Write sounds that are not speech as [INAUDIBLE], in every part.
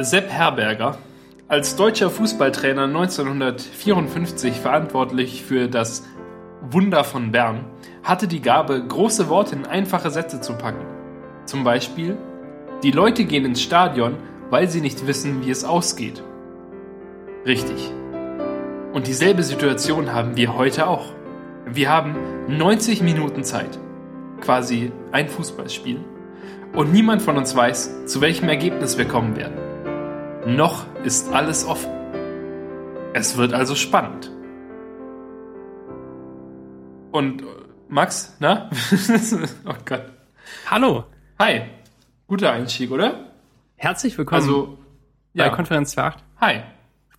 Sepp Herberger, als deutscher Fußballtrainer 1954 verantwortlich für das Wunder von Bern, hatte die Gabe, große Worte in einfache Sätze zu packen. Zum Beispiel, die Leute gehen ins Stadion, weil sie nicht wissen, wie es ausgeht. Richtig. Und dieselbe Situation haben wir heute auch. Wir haben 90 Minuten Zeit. Quasi ein Fußballspiel. Und niemand von uns weiß, zu welchem Ergebnis wir kommen werden. Noch ist alles offen. Es wird also spannend. Und äh, Max, na? [LAUGHS] oh Gott. Hallo, Hi. Guter Einstieg, oder? herzlich willkommen Also, bei ja. Konferenz 8. Hi.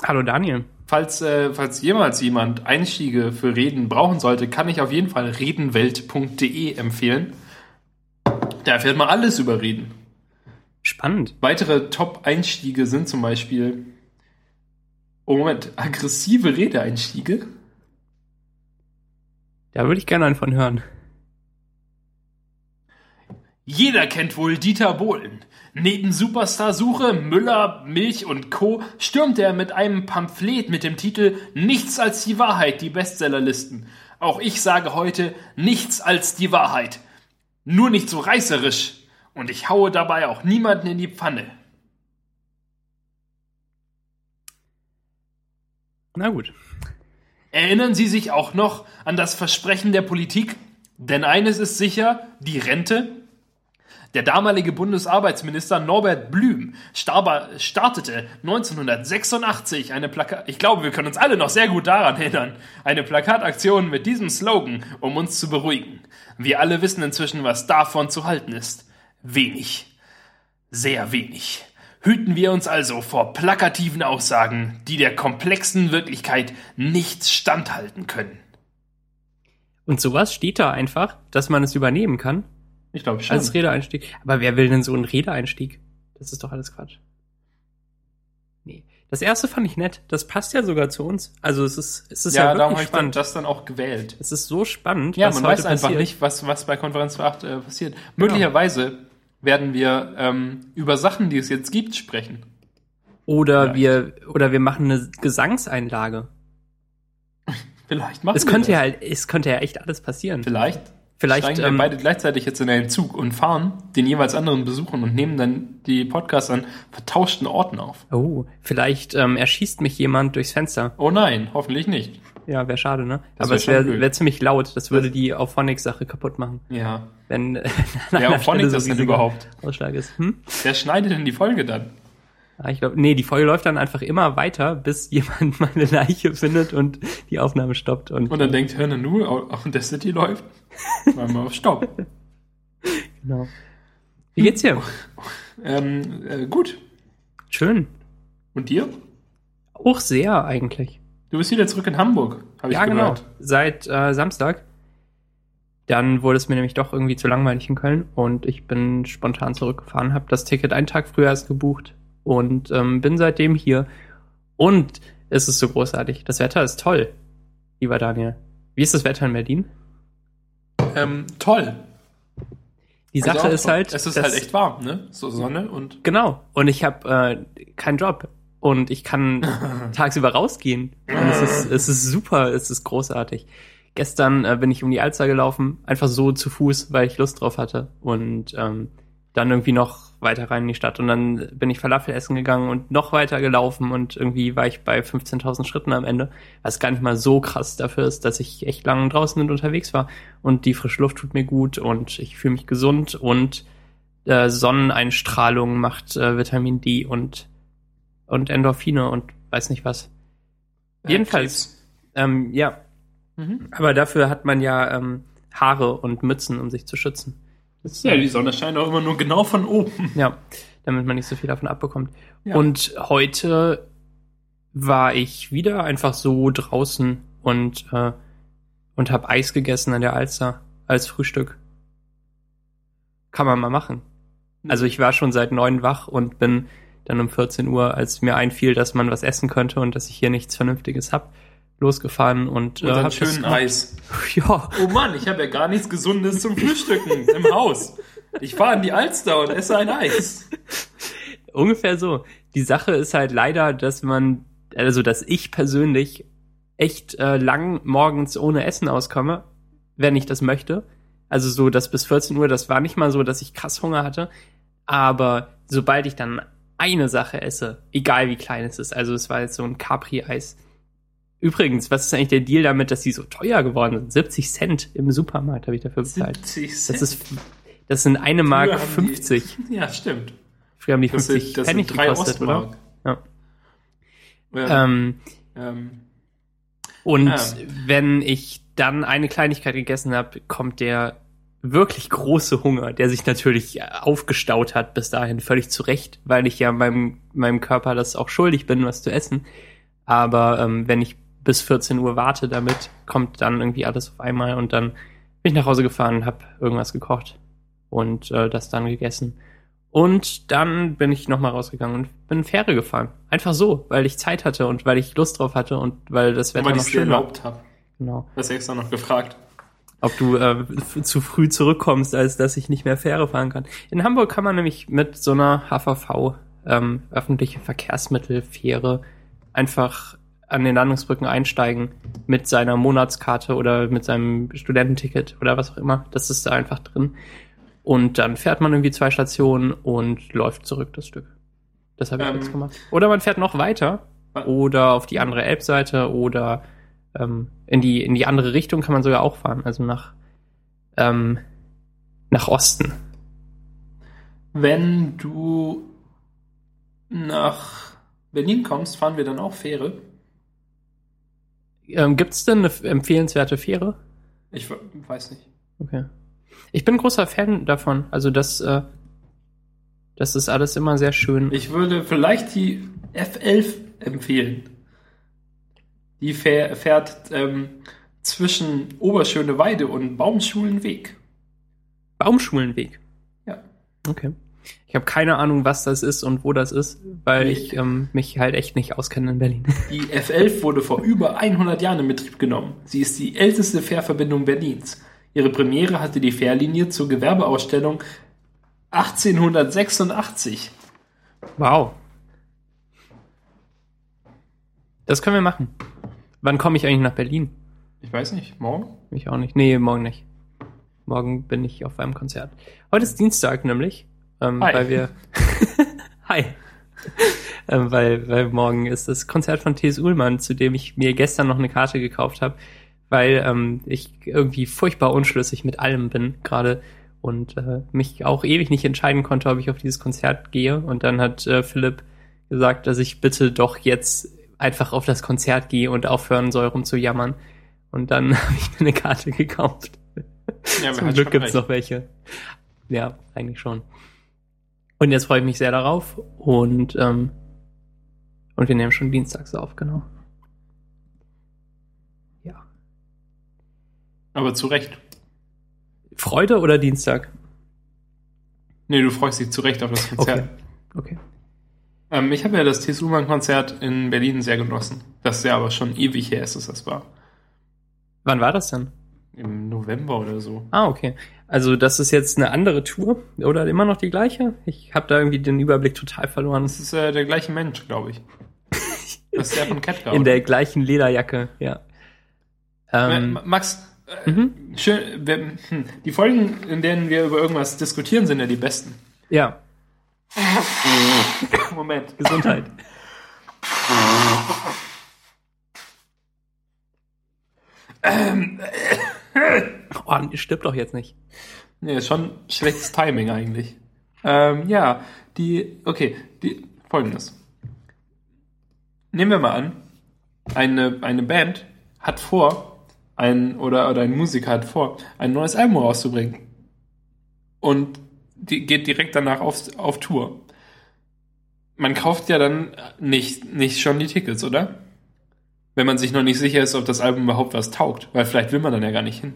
Hallo Daniel. Falls, äh, falls jemals jemand Einstiege für Reden brauchen sollte, kann ich auf jeden Fall redenwelt.de empfehlen. Da erfährt man alles über Reden. Spannend. Weitere Top-Einstiege sind zum Beispiel, oh Moment, aggressive Redeeinstiege. Da würde ich gerne einen von hören. Jeder kennt wohl Dieter Bohlen. Neben Superstar-Suche, Müller, Milch und Co. stürmt er mit einem Pamphlet mit dem Titel Nichts als die Wahrheit die Bestsellerlisten. Auch ich sage heute Nichts als die Wahrheit. Nur nicht so reißerisch. Und ich haue dabei auch niemanden in die Pfanne. Na gut. Erinnern Sie sich auch noch an das Versprechen der Politik? Denn eines ist sicher, die Rente. Der damalige Bundesarbeitsminister Norbert Blüm startete 1986 eine Plakat, ich glaube, wir können uns alle noch sehr gut daran erinnern, eine Plakataktion mit diesem Slogan, um uns zu beruhigen. Wir alle wissen inzwischen, was davon zu halten ist. Wenig. Sehr wenig. Hüten wir uns also vor plakativen Aussagen, die der komplexen Wirklichkeit nicht standhalten können. Und sowas steht da einfach, dass man es übernehmen kann Ich glaube schon. als Redeeinstieg. Aber wer will denn so einen Redeeinstieg? Das ist doch alles Quatsch. Nee. Das erste fand ich nett. Das passt ja sogar zu uns. Also es ist, es ist ja, ja, darum habe ich dann spannend. das dann auch gewählt. Es ist so spannend. Ja, man weiß einfach passiert. nicht, was, was bei Konferenz für 8 äh, passiert. Möglicherweise werden wir ähm, über Sachen, die es jetzt gibt, sprechen. Oder Vielleicht. wir, oder wir machen eine Gesangseinlage. [LAUGHS] Vielleicht machen Es wir könnte das. ja, halt- es könnte ja echt alles passieren. Vielleicht, Vielleicht, steigen ähm, wir beide gleichzeitig jetzt in einen Zug und fahren den jeweils anderen besuchen und nehmen dann die Podcasts an vertauschten Orten auf. Oh, vielleicht ähm, erschießt mich jemand durchs Fenster. Oh nein, hoffentlich nicht. Ja, wäre schade, ne? Das Aber wär es wäre blöd. wär ziemlich laut. Das würde die Auphonics-Sache kaputt machen. Ja. Wenn [LAUGHS] Wer Phonics das denn überhaupt? Ausschlag ist. Hm? Wer schneidet denn die Folge dann? Ah, ich glaube, nee, die Folge läuft dann einfach immer weiter, bis [LAUGHS] jemand mal eine Leiche findet und die Aufnahme stoppt. Und, Und dann denkt Hörner Nu, auch in der City läuft. [LAUGHS] Mal mal auf Stopp. genau. Wie geht's dir? Ähm, äh, gut. Schön. Und dir? Auch sehr eigentlich. Du bist wieder zurück in Hamburg, habe ich ja, genau. gehört. Seit äh, Samstag. Dann wurde es mir nämlich doch irgendwie zu langweilig in Köln und ich bin spontan zurückgefahren, habe das Ticket einen Tag früher erst gebucht und ähm, bin seitdem hier. Und es ist so großartig. Das Wetter ist toll, lieber Daniel. Wie ist das Wetter in Berlin? Ähm, toll. Die Also Sache auch ist halt, Es ist halt echt warm, ne? So Sonne und. Genau. Und ich habe äh, keinen Job. Und ich kann [LAUGHS] tagsüber rausgehen. Und es ist, es ist super, es ist großartig. Gestern äh, bin ich um die Alster gelaufen, einfach so zu Fuß, weil ich Lust drauf hatte. Und ähm, dann irgendwie noch weiter rein in die Stadt. Und dann bin ich Falafel essen gegangen und noch weiter gelaufen. Und irgendwie war ich bei 15.000 Schritten am Ende. Was gar nicht mal so krass dafür ist, dass ich echt lang draußen und unterwegs war. Und die frische Luft tut mir gut und ich fühle mich gesund. Und äh, Sonneneinstrahlung macht äh, Vitamin D und, und Endorphine und weiß nicht was. Jedenfalls, ähm, ja. Mhm. Aber dafür hat man ja ähm, Haare und Mützen, um sich zu schützen. Das, Ja, die Sonne scheint auch immer nur genau von oben. ja, damit man nicht so viel davon abbekommt. Ja. Und heute war ich wieder einfach so draußen und, äh, und habe Eis gegessen an der Alster als Frühstück. Kann man mal machen. Also ich war schon seit neun wach und bin dann um 14 Uhr, als mir einfiel, dass man was essen könnte und dass ich hier nichts Vernünftiges hab, losgefahren und, Und dann hab schönen. Eis. [LAUGHS] Ja, Oh Mann, ich habe ja gar nichts Gesundes zum Frühstücken im Haus. Ich fahre in die Alster und esse ein Eis. ungefähr so. Die Sache ist halt leider, dass man, also dass ich persönlich echt äh, lang morgens ohne Essen auskomme, wenn ich das möchte. Also so, dass bis 14 Uhr, das war nicht mal so, dass ich krass Hunger hatte. Aber sobald ich dann eine Sache esse, egal wie klein es ist, also es war jetzt so ein Capri-Eis. Übrigens, was ist eigentlich der Deal damit, dass die so teuer geworden sind? 70 Cent im Supermarkt habe ich dafür bezahlt. 70 Cent. Das ist, das sind eine Mark Früher haben 50. Die, [LAUGHS] ja, stimmt. Früher haben die Das 50 sind, das Pfennig sind drei gekostet, oder? Ja. Ja. Ähm, Ähm, Und Ja. wenn ich dann eine Kleinigkeit gegessen habe, kommt der wirklich große Hunger, der sich natürlich aufgestaut hat bis dahin, völlig zurecht, weil ich ja meinem, meinem Körper das auch schuldig bin, was zu essen. Aber ähm, wenn ich bis 14 Uhr warte damit, kommt dann irgendwie alles auf einmal und dann bin ich nach Hause gefahren und habe irgendwas gekocht und äh, das dann gegessen. Und dann bin ich nochmal rausgegangen und bin Fähre gefahren. Einfach so, weil ich Zeit hatte und weil ich Lust drauf hatte und weil das Wetter weil noch schön war. erlaubt habe. Genau. Das extra noch gefragt. Ob du äh, zu früh zurückkommst, als dass ich nicht mehr Fähre fahren kann. In Hamburg kann man nämlich mit so einer HVV, ähm, öffentliche Verkehrsmittelfähre, einfach an den Landungsbrücken einsteigen mit seiner Monatskarte oder mit seinem Studententicket oder was auch immer. Das ist da einfach drin. Und dann fährt man irgendwie zwei Stationen und läuft zurück das Stück. Das habe ich Ähm, jetzt gemacht. Oder man fährt noch weiter oder auf die andere Elbseite oder ähm, in die in die andere Richtung kann man sogar auch fahren, also nach ähm, nach Osten. Wenn du nach Berlin kommst, fahren wir dann auch Fähre. Ähm, Gibt es denn eine empfehlenswerte Fähre? Ich we- weiß nicht. Okay. Ich bin großer Fan davon. Also das äh, das ist alles immer sehr schön. Ich würde vielleicht die F11 empfehlen. Die fähr, fährt ähm, zwischen Oberschöneweide und Baumschulenweg. Baumschulenweg. Ja. Okay. Ich habe keine Ahnung, was das ist und wo das ist, weil Nee. ich ähm, mich halt echt nicht auskenne in Berlin. [LAUGHS] Die F11 wurde vor über 100 Jahren in Betrieb genommen. Sie ist die älteste Fährverbindung Berlins. Ihre Premiere hatte die Fährlinie zur Gewerbeausstellung 1886. Wow. Das können wir machen. Wann komme ich eigentlich nach Berlin? Ich weiß nicht, morgen? Ich auch nicht. Nee, morgen nicht. Morgen bin ich auf einem Konzert. Heute ist Dienstag nämlich, ähm, Hi. weil wir. [LAUGHS] Hi. ähm, weil, weil morgen ist das Konzert von T.S. Ullmann, zu dem ich mir gestern noch eine Karte gekauft habe, weil ähm, ich irgendwie furchtbar unschlüssig mit allem bin gerade und äh, mich auch ewig nicht entscheiden konnte, ob ich auf dieses Konzert gehe. Und dann hat äh, Philipp gesagt, dass ich bitte doch jetzt einfach auf das Konzert gehe und aufhören soll, rumzujammern. Und dann [LAUGHS] habe ich mir eine Karte gekauft. Ja, Zum Glück gibt's noch welche. Ja, eigentlich schon. Und jetzt freue ich mich sehr darauf und ähm, und wir nehmen schon dienstags auf, genau. Ja. Aber zu Recht. Freude oder Dienstag? Nee, du freust dich zu Recht auf das Konzert. Okay. Ähm, ich habe ja das T.S. Ullmann-Konzert in Berlin sehr genossen. Das ist ja aber schon ewig her, ist es das war. Wann war das denn? Im November oder so. Ah, okay. Also das ist jetzt eine andere Tour oder immer noch die gleiche? Ich habe da irgendwie den Überblick total verloren. Das ist äh, der gleiche Mensch, glaube ich. [LAUGHS] Das ist der von Ketka. In der gleichen Lederjacke, ja. Ähm, Ma- Max, äh, mhm. schön, wir, hm, die Folgen, in denen wir über irgendwas diskutieren, sind ja die besten. Ja, Moment. Gesundheit. oh, stirbt doch jetzt nicht. Nee, ist schon schlechtes Timing eigentlich. Ähm, ja, die, okay, die, folgendes. Nehmen wir mal an, eine, eine Band hat vor, ein, oder, oder ein Musiker hat vor, ein neues Album rauszubringen. Und die geht direkt danach auf, auf Tour. Man kauft ja dann nicht, nicht schon die Tickets, oder? Wenn man sich noch nicht sicher ist, ob das Album überhaupt was taugt, weil vielleicht will man dann ja gar nicht hin.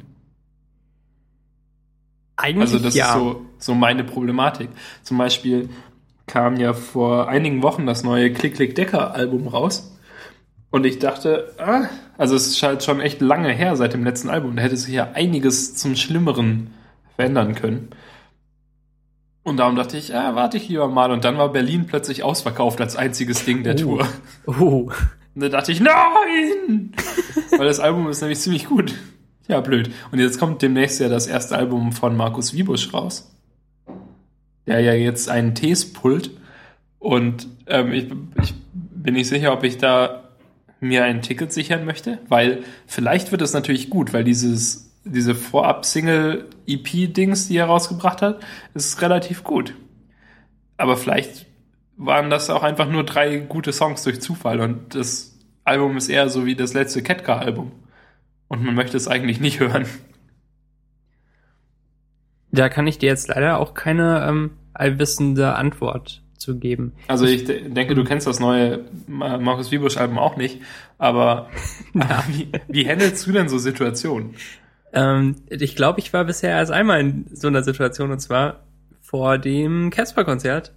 Eigentlich Also das ja. ist so, so meine Problematik. Zum Beispiel kam ja vor einigen Wochen das neue Klick Klick Decker Album raus. Und ich dachte, ah, also es ist halt schon echt lange her seit dem letzten Album. Da hätte sich ja einiges zum Schlimmeren verändern können. Und darum dachte ich, ah, warte ich lieber mal. Und dann war Berlin plötzlich ausverkauft als einziges Ding der Oh. Tour. Oh. Und da dachte ich, nein! Weil das Album ist nämlich ziemlich gut. Ja, blöd. Und jetzt kommt demnächst ja das erste Album von Markus Wiebusch raus. Der ja jetzt einen Tees pullt. Und ähm, ich, ich bin nicht sicher, ob ich da mir ein Ticket sichern möchte, weil vielleicht wird es natürlich gut, weil dieses, diese Vorab-Single-EP-Dings, die er rausgebracht hat, ist relativ gut. Aber vielleicht waren das auch einfach nur drei gute Songs durch Zufall und das Album ist eher so wie das letzte Ketka-Album. Und man möchte es eigentlich nicht [LAUGHS] hören. Da kann ich dir jetzt leider auch keine ähm, allwissende Antwort zu geben. Also ich de- denke, du kennst das neue Ma- Markus Wiebusch-Album auch nicht, aber [LAUGHS] [LAUGHS] wie, wie handelst du denn so Situationen? Ähm, ich glaube, ich war bisher erst einmal in so einer Situation und zwar vor dem Casper-Konzert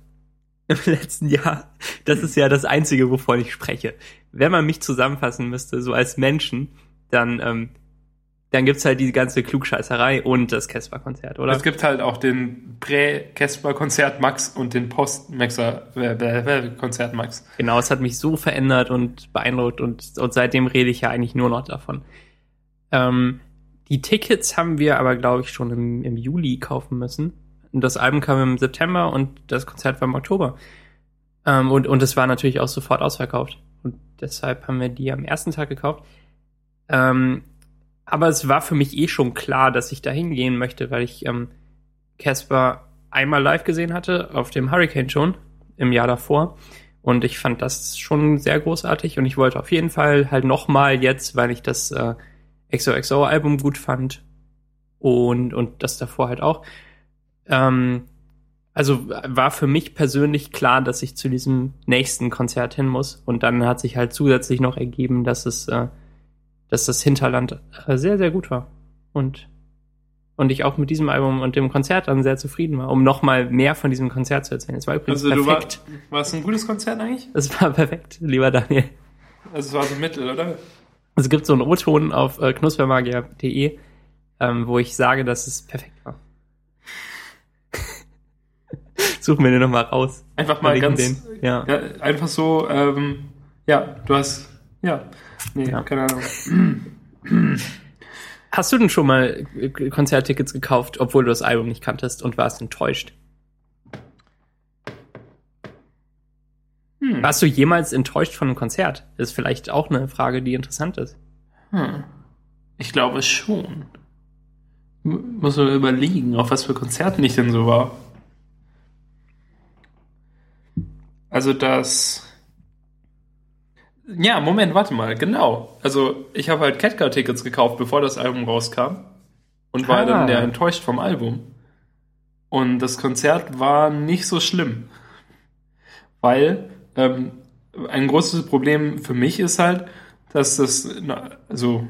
im [LAUGHS] letzten Jahr. Das ist ja das Einzige, wovon ich spreche. Wenn man mich zusammenfassen müsste, so als Menschen, dann, ähm, dann gibt's halt die ganze Klugscheißerei und das Casper-Konzert, oder? Es gibt halt auch den Prä-Casper-Konzert Max und den Post-Konzert Max. Genau, es hat mich so verändert und beeindruckt und, und seitdem rede ich ja eigentlich nur noch davon. Ähm, die Tickets haben wir aber, glaube ich, schon im, im Juli kaufen müssen. Und das Album kam im September und das Konzert war im Oktober. Ähm, und, und es war natürlich auch sofort ausverkauft. Und deshalb haben wir die am ersten Tag gekauft. Ähm, aber es war für mich eh schon klar, dass ich da hingehen möchte, weil ich ähm, Casper einmal live gesehen hatte auf dem Hurricane schon im Jahr davor. Und ich fand das schon sehr großartig und ich wollte auf jeden Fall halt nochmal jetzt, weil ich das äh, XOXO-Album gut fand und, und das davor halt auch. Ähm, also war für mich persönlich klar, dass ich zu diesem nächsten Konzert hin muss. Und dann hat sich halt zusätzlich noch ergeben, dass es, äh, dass das Hinterland äh, sehr, sehr gut war. Und, und ich auch mit diesem Album und dem Konzert dann sehr zufrieden war, um nochmal mehr von diesem Konzert zu erzählen. Es war übrigens Also du war, perfekt. war es ein gutes Konzert eigentlich? Es war [LAUGHS] perfekt, lieber Daniel. Also es war so mittel, oder? Es gibt so einen O-Ton auf äh, knuspermagier.de, ähm, wo ich sage, dass es perfekt war. [LAUGHS] Suchen wir den nochmal raus. Einfach mal ganz, den. Ja. ja, einfach so, ähm, ja, du hast, ja, nee, Ja. keine Ahnung. Hast du denn schon mal Konzerttickets gekauft, obwohl du das Album nicht kanntest und warst enttäuscht? Hm. Warst du jemals enttäuscht von einem Konzert? Das ist vielleicht auch eine Frage, die interessant ist. Hm. Ich glaube schon. M- Muss man überlegen, auf was für Konzerten ich denn so war. Also das. Ja, Moment, warte mal, genau. Also ich habe halt Catcar-Tickets gekauft, bevor das Album rauskam. Und war Ah. dann der enttäuscht vom Album. Und das Konzert war nicht so schlimm. Weil ähm, ein großes Problem für mich ist halt, dass das, also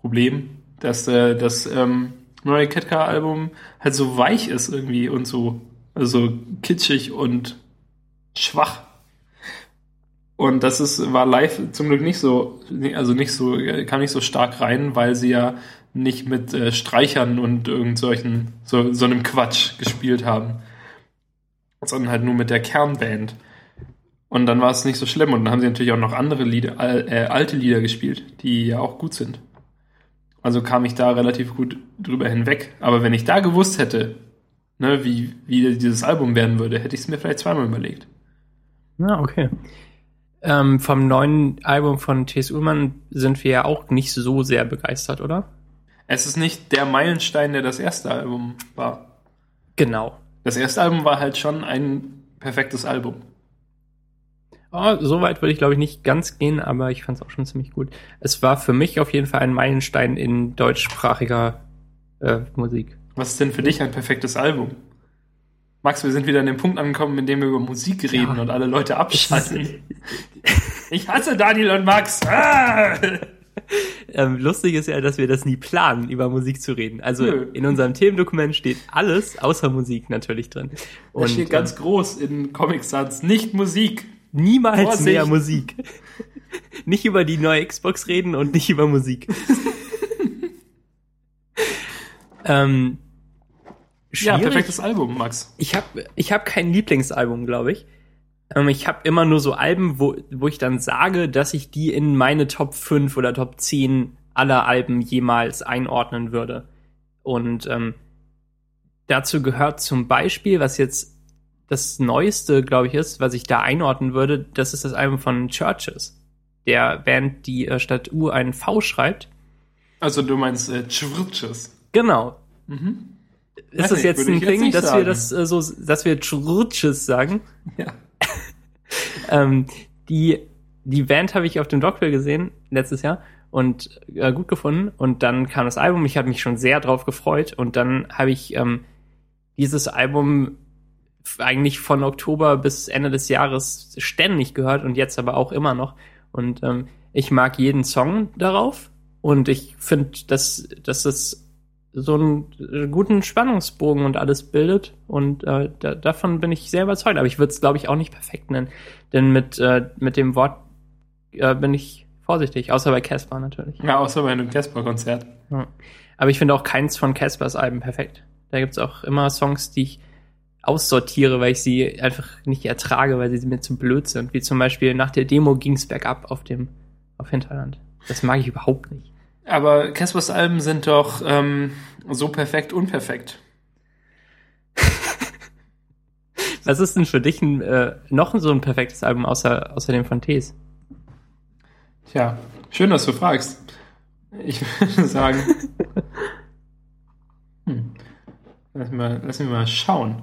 Problem, dass äh, das ähm, neue Ketka-Album halt so weich ist irgendwie und so, also kitschig und schwach. Und das ist, war live zum Glück nicht so, also nicht so, kam nicht so stark rein, weil sie ja nicht mit äh, Streichern und irgend solchen, so, so einem Quatsch gespielt haben. Sondern halt nur mit der Kernband. Und dann war es nicht so schlimm. Und dann haben sie natürlich auch noch andere Lieder, äh, alte Lieder gespielt, die ja auch gut sind. Also kam ich da relativ gut drüber hinweg. Aber wenn ich da gewusst hätte, ne, wie, wie dieses Album werden würde, hätte ich es mir vielleicht zweimal überlegt. Ja, okay. Ähm, vom neuen Album von T.S. Ullmann sind wir ja auch nicht so sehr begeistert, oder? Es ist nicht der Meilenstein, der das erste Album war. Genau. Das erste Album war halt schon ein perfektes Album. Oh, so weit würde ich, glaube ich, nicht ganz gehen, aber ich fand es auch schon ziemlich gut. Es war für mich auf jeden Fall ein Meilenstein in deutschsprachiger äh, Musik. Was ist denn für dich ein perfektes Album? Max, wir sind wieder an dem Punkt angekommen, in dem wir über Musik reden Ja. und alle Leute abschalten. ich hasse Daniel und Max. Ah! [LAUGHS] Ähm, lustig ist ja, dass wir das nie planen, über Musik zu reden. Also Nö. in unserem Themendokument steht alles außer Musik natürlich drin. Und Und steht ganz ähm, groß in Comic Sans, nicht Musik. Niemals Vorsicht. mehr Musik. nicht über die neue Xbox reden und nicht über Musik. [LAUGHS] ähm, Ja, perfektes Album, Max. Ich habe ich hab kein Lieblingsalbum, glaube ich. Ähm, ich habe immer nur so Alben, wo, wo ich dann sage, dass ich die in meine Top 5 oder Top 10 aller Alben jemals einordnen würde. Und ähm, dazu gehört zum Beispiel, was jetzt das Neueste, glaube ich, ist, was ich da einordnen würde, das ist das Album von Churches. Der Band, die äh, statt U ein V schreibt. Also du meinst äh, Chvrches. Genau. Mhm. Ist Weiß das nicht, jetzt ein jetzt Ding, nicht dass wir sagen. das äh, so, dass wir Churches sagen? Ja. [LAUGHS] Ähm, die, die Band habe ich auf dem Dockville gesehen letztes Jahr und äh, gut gefunden. Und dann kam das Album. Ich habe mich schon sehr drauf gefreut. Und dann habe ich ähm, dieses Album eigentlich von Oktober bis Ende des Jahres ständig gehört und jetzt aber auch immer noch. Und ähm, ich mag jeden Song darauf. Und ich finde, dass, dass das so einen guten Spannungsbogen und alles bildet. Und äh, da, davon bin ich sehr überzeugt. Aber ich würde es, glaube ich, auch nicht perfekt nennen. Denn mit, äh, mit dem Wort äh, bin ich vorsichtig, außer bei Casper natürlich. ja, außer bei einem Casper-Konzert. Ja. Aber ich finde auch keins von Caspers Alben perfekt. Da gibt's auch immer Songs, die ich aussortiere, weil ich sie einfach nicht ertrage, weil sie mir zu blöd sind. Wie zum Beispiel nach der Demo ging's bergab auf dem auf Hinterland. Das mag ich überhaupt nicht. Aber Caspers Alben sind doch ähm, so perfekt unperfekt. [LAUGHS] Was ist denn für dich ein, äh, noch so ein perfektes Album außer, außer dem von Tees? Tja, schön, dass du fragst. Ich würde sagen. [LAUGHS] Hm. Lass, mal, lass mich mal schauen.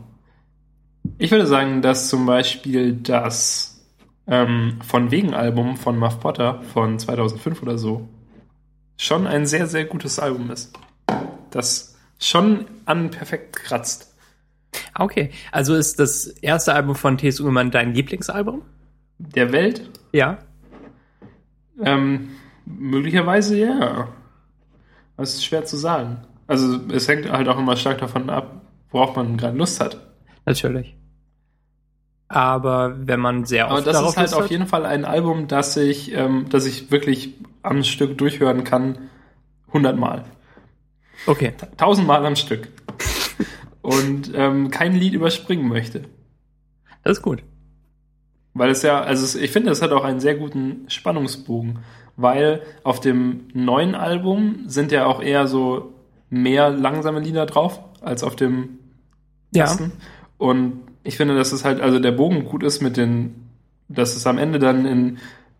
Ich würde sagen, dass zum Beispiel das ähm, von wegen Album von Muff Potter von 2005 oder so schon ein sehr, sehr gutes Album ist. Das schon an perfekt kratzt. Ah, Okay, also ist das erste Album von T.S. Ullmann dein Lieblingsalbum? Der Welt Ja. Ähm, möglicherweise ja. Das ist schwer zu sagen. Also es hängt halt auch immer stark davon ab, worauf man gerade Lust hat. Natürlich. Aber wenn man sehr Aber oft das darauf ist halt auf jeden Fall ein Album, das ich, ähm, das ich wirklich am Stück durchhören kann, hundertmal. Okay. Tausendmal am Stück. [LAUGHS] Und ähm, kein Lied überspringen möchte. Das ist gut. Weil es ja, also ich finde, es hat auch einen sehr guten Spannungsbogen, weil auf dem neuen Album sind ja auch eher so mehr langsame Lieder drauf als auf dem Ja. ersten. Und ich finde, dass es halt, also der Bogen gut ist mit den, dass es am Ende dann in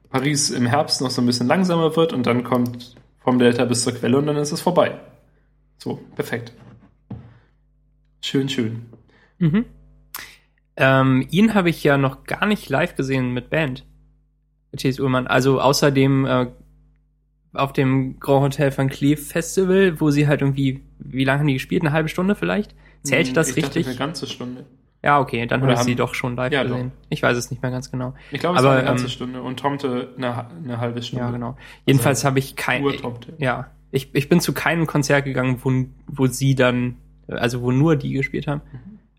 Paris im Herbst noch so ein bisschen langsamer wird und dann kommt vom Delta bis zur Quelle und dann ist es vorbei. So, perfekt. Schön, schön. Mhm. Ähm, ihn habe ich ja noch gar nicht live gesehen mit Band. T.S. Ullmann. Also außerdem äh, auf dem Grand Hotel Van Cleef Festival, wo sie halt irgendwie, wie lange haben die gespielt? Eine halbe Stunde vielleicht? Zählt das Hm, ich dachte, richtig? eine ganze Stunde. Ja, okay, dann habe ich sie haben- doch schon live Ja, gesehen. Ich weiß es nicht mehr ganz genau. Ich glaube, es Aber, war eine ganze ähm, Stunde und Tomte eine, eine halbe Stunde. Ja, genau. Jedenfalls habe ich kein. Ja, ich, ich bin zu keinem Konzert gegangen, wo, wo sie dann, also wo nur die gespielt haben.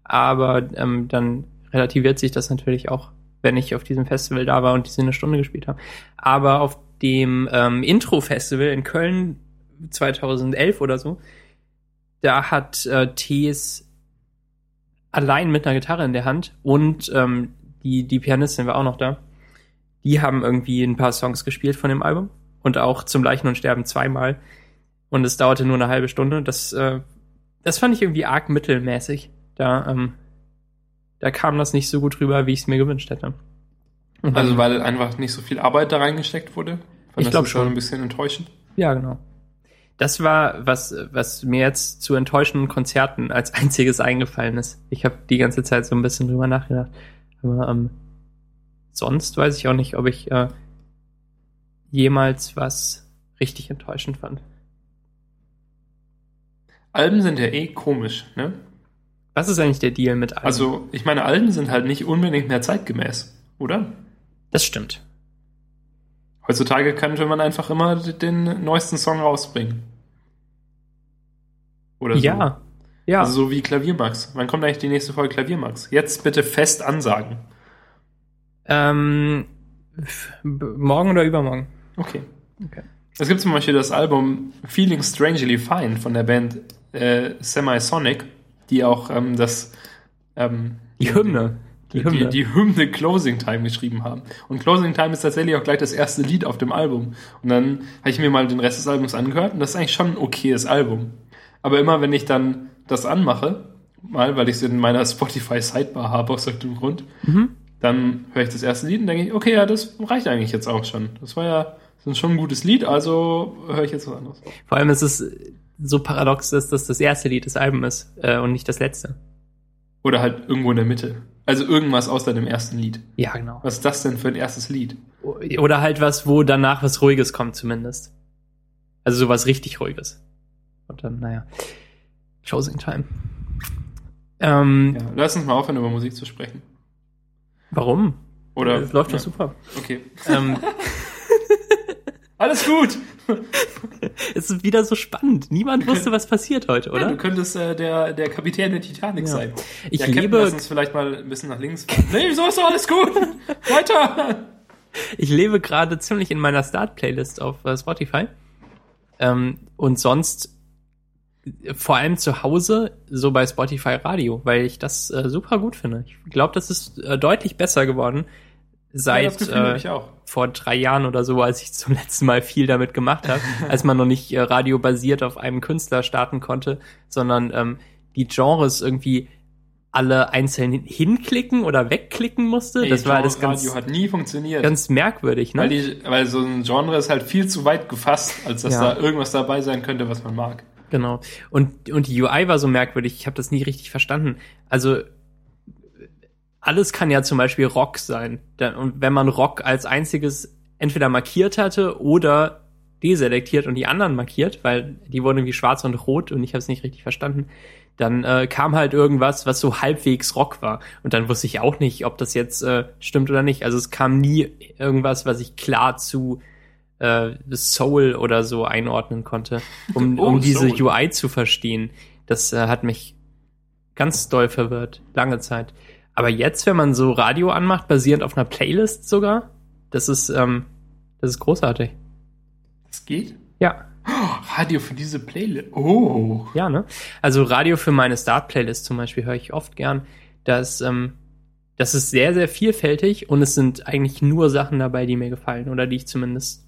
Aber ähm, dann relativiert sich das natürlich auch, wenn ich auf diesem Festival da war und diese eine Stunde gespielt habe. Aber auf dem ähm, Intro-Festival in Köln 2011 oder so, da hat äh, Tees allein mit einer Gitarre in der Hand und ähm, die, die Pianistin war auch noch da. Die haben irgendwie ein paar Songs gespielt von dem Album und auch zum Leichen und Sterben zweimal. Und es dauerte nur eine halbe Stunde. Das, äh, das fand ich irgendwie arg mittelmäßig. Da, ähm, da kam das nicht so gut rüber, wie ich es mir gewünscht hätte. Und Also weil einfach nicht so viel Arbeit da reingesteckt wurde. Ich das glaub ist schon. ein bisschen enttäuschend. ja, genau. Das war, was, was mir jetzt zu enttäuschenden Konzerten als [LAUGHS] einziges eingefallen ist. Ich habe die ganze Zeit so ein bisschen drüber nachgedacht. Aber ähm, sonst weiß ich auch nicht, ob ich äh, jemals was richtig enttäuschend fand. Alben sind ja eh komisch, ne? Was ist eigentlich der Deal mit Alben? Also, ich meine, Alben sind halt nicht unbedingt mehr zeitgemäß, oder? das stimmt. Heutzutage könnte man einfach immer den neuesten Song rausbringen. Oder so. Ja, ja. Also so wie Klaviermax. Wann kommt eigentlich die nächste Folge Klaviermax? Jetzt bitte fest ansagen. ähm, morgen oder übermorgen? Okay. Okay. Es gibt zum Beispiel das Album Feeling Strangely Fine von der Band äh, Semisonic. die auch ähm, das ähm, Die Hymne. Die die, Hymne. die, die Hymne Closing Time geschrieben haben. Und Closing Time ist tatsächlich auch gleich das erste Lied auf dem Album. Und dann habe ich mir mal den Rest des Albums angehört und das ist eigentlich schon ein okayes Album. Aber immer wenn ich dann das anmache, mal, weil ich es in meiner [LAUGHS] Spotify Sidebar habe aus irgendeinem Grund, Mhm. dann höre ich das erste Lied und denke ich, okay, ja, das reicht eigentlich jetzt auch schon. Das war ja das ist schon ein gutes Lied, also höre ich jetzt was anderes. Vor allem ist es so paradox, dass das das erste Lied des Albums ist äh, und nicht das letzte. Oder halt irgendwo in der Mitte. Also irgendwas außer dem ersten Lied. Ja, genau. Was ist das denn für ein erstes Lied? Oder halt was, wo danach was Ruhiges kommt zumindest. Also sowas richtig Ruhiges. Und dann, naja. Closing Time. Ähm, Ja, lass uns mal aufhören, über Musik zu sprechen. Warum? Oder Es läuft ja, doch super. Okay. ähm, [LAUGHS] Alles gut. es ist wieder so spannend. Niemand [LAUGHS] wusste, was passiert heute, Ja, du oder? könntest äh, der, der Kapitän der Titanic Ja. sein. Ich ja, lebe- lass uns vielleicht mal ein bisschen nach links. Nee, so ist doch alles gut. [LAUGHS] Weiter. Ich lebe gerade ziemlich in meiner Start-Playlist auf äh, Spotify. Ähm, und sonst vor allem zu Hause so bei Spotify Radio, weil ich das äh, super gut finde. Ich glaube, das ist äh, deutlich besser geworden ja, seit das hab äh, vor drei Jahren oder so, als ich [LAUGHS] zum letzten Mal viel damit gemacht habe, [LAUGHS] als man noch nicht äh, radiobasiert auf einem Künstler starten konnte, sondern ähm, die Genres irgendwie alle einzeln hinklicken oder wegklicken musste. Ey, das war alles Genre ganz, Radio hat nie funktioniert. ganz merkwürdig, ne? weil, die, weil so ein Genre ist halt viel zu weit gefasst, als dass Ja. da irgendwas dabei sein könnte, was man mag. Genau. Und, und die UI war so merkwürdig, ich habe das nie richtig verstanden. Also alles kann ja zum Beispiel Rock sein. Und wenn man Rock als einziges entweder markiert hatte oder deselektiert und die anderen markiert, weil die wurden irgendwie schwarz und rot und ich habe es nicht richtig verstanden, dann äh, kam halt irgendwas, was so halbwegs Rock war. Und dann wusste ich auch nicht, ob das jetzt äh, stimmt oder nicht. Also es kam nie irgendwas, was ich klar zu äh, Soul oder so einordnen konnte, um, [LAUGHS] Oh, um diese Soul. UI zu verstehen. Das äh, hat mich ganz doll verwirrt, lange Zeit. Aber jetzt, wenn man so Radio anmacht, basierend auf einer Playlist sogar, das ist, ähm, das ist großartig. Das geht? Ja, Oh, Radio für diese Playlist. Oh. ja, ne? Also Radio für meine Start-Playlist zum Beispiel höre ich oft gern. Das, ähm, das ist sehr, sehr vielfältig und es sind eigentlich nur Sachen dabei, die mir gefallen oder die ich zumindest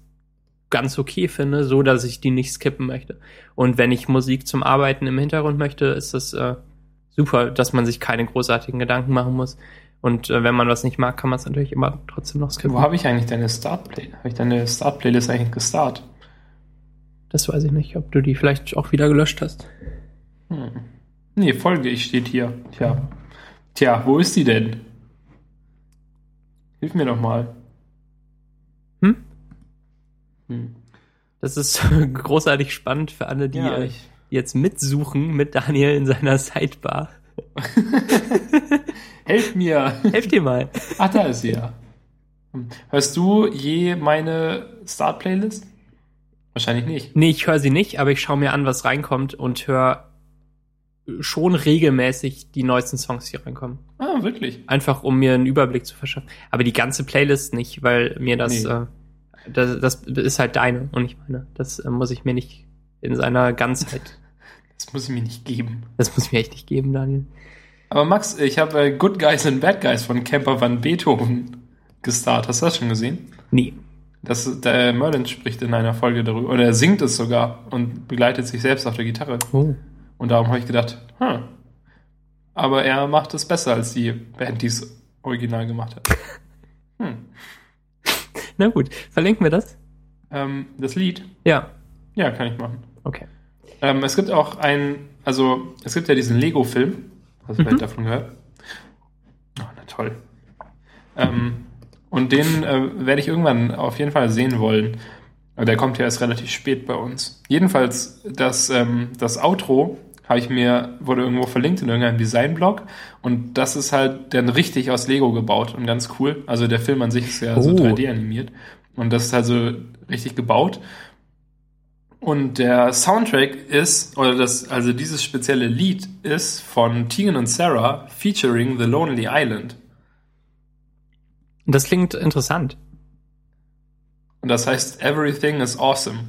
ganz okay finde, so dass ich die nicht skippen möchte. Und wenn ich Musik zum Arbeiten im Hintergrund möchte, ist das äh, super, dass man sich keine großartigen Gedanken machen muss. Und äh, wenn man was nicht mag, kann man es natürlich immer trotzdem noch skippen. Wo habe ich eigentlich deine Start-Playlist? Habe ich deine Start-Playlist eigentlich gestartet? Das weiß ich nicht, ob du die vielleicht auch wieder gelöscht hast. Hm. Nee, Folge, ich steht hier. Tja. Tja, wo ist die denn? Hilf mir doch mal. Hm? Das ist [LAUGHS] großartig spannend für alle, die, Ja, äh, jetzt mitsuchen mit Daniel in seiner Sidebar. [LAUGHS] Helf mir. Helft dir mal. Ach, da ist sie ja. Hm. Hörst du je meine Start-Playlist? Wahrscheinlich nicht. Nee, ich höre sie nicht, aber ich schaue mir an, was reinkommt und höre schon regelmäßig die neuesten Songs, die reinkommen. Ah, wirklich? Einfach, um mir einen Überblick zu verschaffen. Aber die ganze Playlist nicht, weil mir das, Nee. äh, das, das ist halt deine und nicht meine. Das äh, muss ich mir nicht in seiner Ganzheit, [LAUGHS] Das muss ich mir nicht geben. das muss ich mir echt nicht geben, Daniel. Aber Max, ich habe äh, Good Guys and Bad Guys von Camper van Beethoven gestartet. Hast du das schon gesehen? Nee. Das, der Merlin spricht in einer Folge darüber, oder er singt es sogar und begleitet sich selbst auf der Gitarre. Oh. Und darum habe ich gedacht, hm. Aber er macht es besser als die Band, die es original gemacht hat. [LAUGHS] Hm. Na gut, verlinken wir das? Ähm, das Lied, Ja. ja, kann ich machen. Okay. Ähm, es gibt auch ein, also es gibt ja diesen Lego-Film. Hast du Mhm. vielleicht davon gehört? Oh, na toll. Ähm, und den äh, werde ich irgendwann auf jeden Fall sehen wollen. Aber Der kommt ja erst relativ spät bei uns. Jedenfalls, das, ähm, das Outro habe ich mir, wurde irgendwo verlinkt in irgendeinem Designblog. Und das ist halt dann richtig aus Lego gebaut und ganz cool. Also der Film an sich ist ja so Oh. 3D animiert. Und das ist also richtig gebaut. Und der Soundtrack ist, oder das, also dieses spezielle Lied ist von Tegan und Sarah featuring The Lonely Island. Das klingt interessant. Und das heißt Everything is Awesome.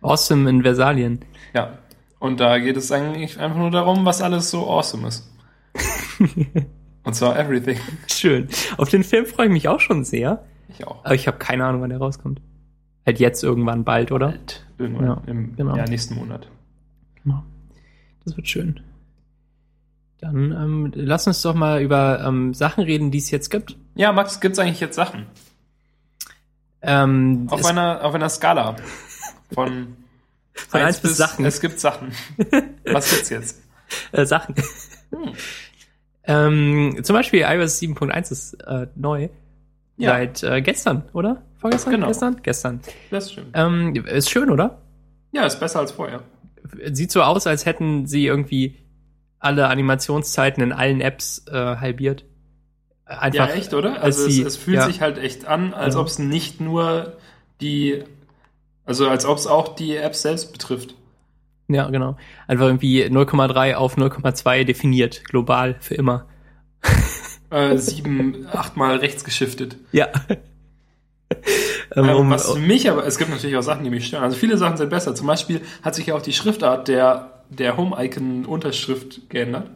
Awesome in Versalien. Ja. Und da geht es eigentlich einfach nur darum, was alles so awesome ist. [LAUGHS] Und zwar everything. Schön. Auf den Film freue ich mich auch schon sehr. Ich auch. Aber ich habe keine Ahnung, wann der rauskommt. Halt jetzt irgendwann bald, oder? Bald. Irgendwann Ja, im genau. ja, nächsten Monat. Genau. Das wird schön. Dann ähm, lass uns doch mal über ähm, Sachen reden, die es jetzt gibt. Ja, Max, gibt's eigentlich jetzt Sachen? Ähm, Auf es, einer, auf einer Skala von, Von eins bis Sachen. Es gibt Sachen. Was gibt's jetzt? [LAUGHS] äh, Sachen. Hm. ähm, zum Beispiel iOS 7.1 ist äh, neu. Ja. Seit äh, gestern, oder? Vorgestern? Genau. Gestern? Gestern. Das stimmt. Ähm, ist schön, oder? Ja, ist besser als vorher. Sieht so aus, als hätten sie irgendwie alle Animationszeiten in allen Apps äh, halbiert. Einfach, ja, echt, oder? als Also es, sie- es fühlt ja. sich halt echt an, als Ja. ob es nicht nur die, also als ob es auch die App selbst betrifft. Ja, genau. Einfach irgendwie 0,3 auf 0,2 definiert, global, für immer. [LAUGHS] Äh, sieben, achtmal rechts geschiftet. Ja. [LAUGHS] ähm, Ähm, was mich aber, es gibt natürlich auch Sachen, die mich stören. Also viele Sachen sind besser. Zum Beispiel hat sich ja auch die Schriftart der, der Home-Icon-Unterschrift geändert.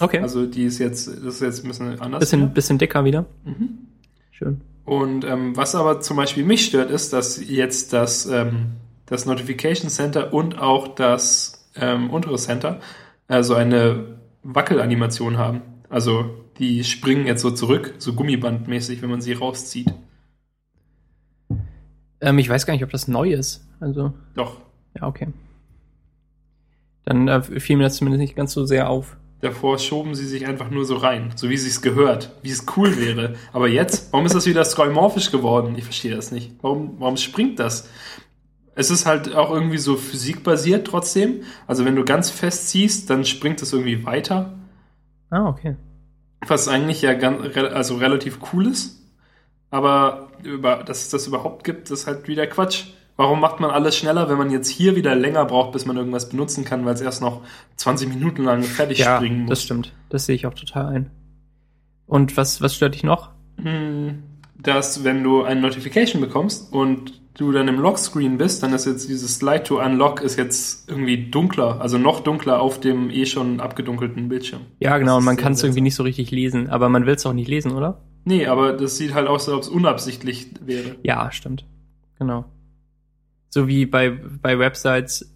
okay. Also die ist jetzt, das ist jetzt ein bisschen anders. bisschen, bisschen dicker wieder. Mhm. Schön. Und ähm, was aber zum Beispiel mich stört, ist, dass jetzt das, ähm, das Notification Center und auch das ähm, untere Center also eine Wackelanimation haben. Also die springen jetzt so zurück, so gummibandmäßig, wenn man sie rauszieht. Ähm, ich weiß gar nicht, ob das neu ist. Also, Doch. ja, okay. Dann äh, fiel mir das zumindest nicht ganz so sehr auf. Davor schoben sie sich einfach nur so rein, so wie sie es gehört, wie es cool wäre. Aber jetzt, warum ist das wieder skeuomorphisch geworden? Ich verstehe das nicht. Warum, warum springt das? Es ist halt auch irgendwie so physikbasiert trotzdem. Also wenn du ganz fest ziehst, dann springt es irgendwie weiter. Ah, okay. Was eigentlich ja ganz, also relativ cool ist. Aber über, dass es das überhaupt gibt, ist halt wieder Quatsch. Warum macht man alles schneller, wenn man jetzt hier wieder länger braucht, bis man irgendwas benutzen kann, weil es erst noch 20 Minuten lang fertig Ja, springen muss? das stimmt. Das sehe ich auch total ein. Und was, was stört dich noch? Hm, dass wenn du eine Notification bekommst und du dann im Lockscreen bist, dann ist jetzt dieses Slide to Unlock ist jetzt irgendwie dunkler, also noch dunkler auf dem eh schon abgedunkelten Bildschirm. Ja, genau, und man kann es irgendwie nicht so richtig lesen, aber man will es auch nicht lesen, oder? Nee, aber das sieht halt aus, als ob es unabsichtlich wäre. Ja, stimmt. Genau. So wie bei, bei Websites,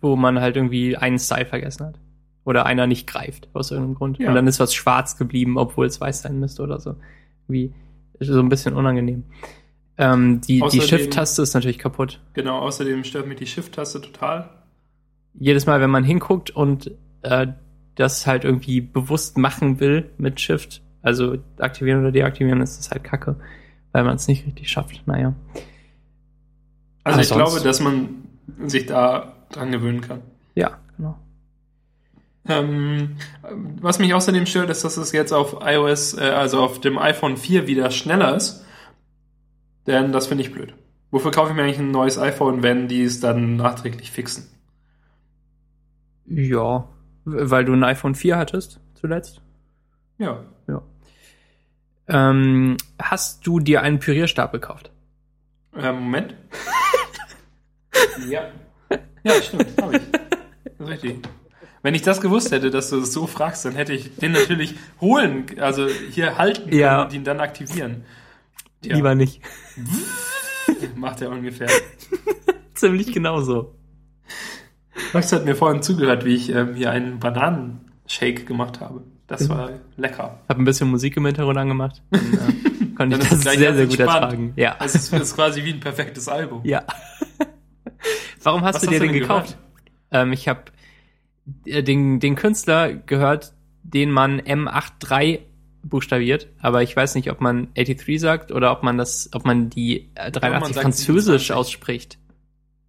wo man halt irgendwie einen Style vergessen hat. Oder einer nicht greift, aus irgendeinem Grund. Ja. Und dann ist was schwarz geblieben, obwohl es weiß sein müsste oder so. Wie, so ein bisschen unangenehm. Ähm, die, die Shift-Taste ist natürlich kaputt. Genau, außerdem stört mich die Shift-Taste total. Jedes Mal, wenn man hinguckt und äh, das halt irgendwie bewusst machen will mit Shift, also aktivieren oder deaktivieren, ist das halt kacke, weil man es nicht richtig schafft. Naja. Also ich glaube, dass man sich da dran gewöhnen kann. Ja, genau. Ähm, was mich außerdem stört, ist, dass es jetzt auf iOS, äh, also auf dem iPhone 4 wieder schneller ist. Denn das finde ich blöd. Wofür kaufe ich mir eigentlich ein neues iPhone, wenn die es dann nachträglich fixen? Ja, weil du ein iPhone 4 hattest zuletzt. Ja. Ja. Ähm, hast du dir einen Pürierstab gekauft? Äh, Moment. [LAUGHS] ja. Ja, stimmt, habe ich. Das ist richtig. Wenn ich das gewusst hätte, dass du es so fragst, dann hätte ich den natürlich holen, also hier halten Ja. und ihn dann aktivieren. Ja, Lieber nicht. [LAUGHS] macht er ungefähr. [LAUGHS] Ziemlich genauso. Max hat mir vorhin zugehört, wie ich ähm, hier einen Bananenshake gemacht habe. Das war lecker. Hab ein bisschen Musik im Hintergrund angemacht. Dann, äh, konnte ich das sehr, sehr gut entspannt. ertragen. Ja. Es ist, es ist quasi wie ein perfektes Album. Ja. Warum hast Was du dir den gekauft? Ähm, ich habe den, den Künstler gehört, den man M83 buchstabiert, aber ich weiß nicht, ob man 83 sagt oder ob man das, ob man die äh, 83 sagt französisch 27. ausspricht.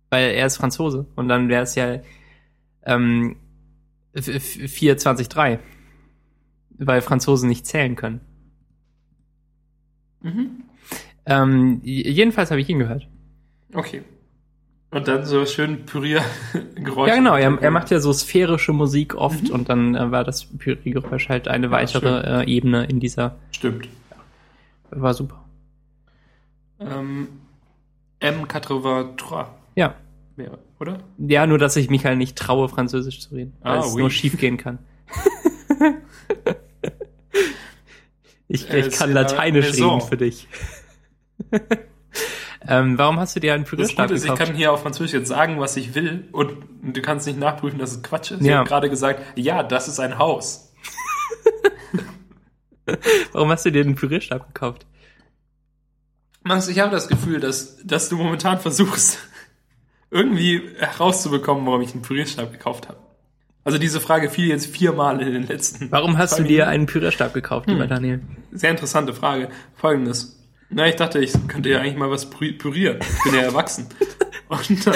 Weil er ist Franzose und dann wäre es ja ähm, 423, weil Franzosen nicht zählen können. Mhm. Ähm, jedenfalls habe ich ihn gehört. Okay. Und dann so schön Püriergeräusche. [LAUGHS] Ja, genau. Er, er macht ja so sphärische Musik oft Mhm. und dann äh, war das Pyriegeräusch halt eine Ja, weitere äh, Ebene in dieser. Stimmt. War super. Ähm, M83. Ja. Wäre, oder? Ja, nur dass ich mich halt nicht traue, Französisch zu reden. Weil Ah, es oui. nur schief gehen kann. [LAUGHS] [LAUGHS] ich, Äh, ich kann Lateinisch la maison. reden für dich. [LAUGHS] ähm, warum hast du dir einen Pürierstab ist, ich gekauft? kann hier auf Französisch jetzt sagen, was ich will und du kannst nicht nachprüfen, dass es Quatsch ist. Ich Ja. habe gerade gesagt, ja, das ist ein Haus. [LAUGHS] Warum hast du dir den Pürierstab gekauft? Max, ich habe das Gefühl, dass, dass du momentan versuchst, [LAUGHS] irgendwie herauszubekommen, warum ich einen Pürierstab gekauft habe. Also diese Frage fiel jetzt viermal in den letzten. Warum hast du dir einen Pürierstab gekauft, lieber Daniel? Sehr interessante Frage. Folgendes. Na, ich dachte, ich könnte ja eigentlich mal was pü- pürieren. Ich bin ja erwachsen. [LAUGHS] Und dann,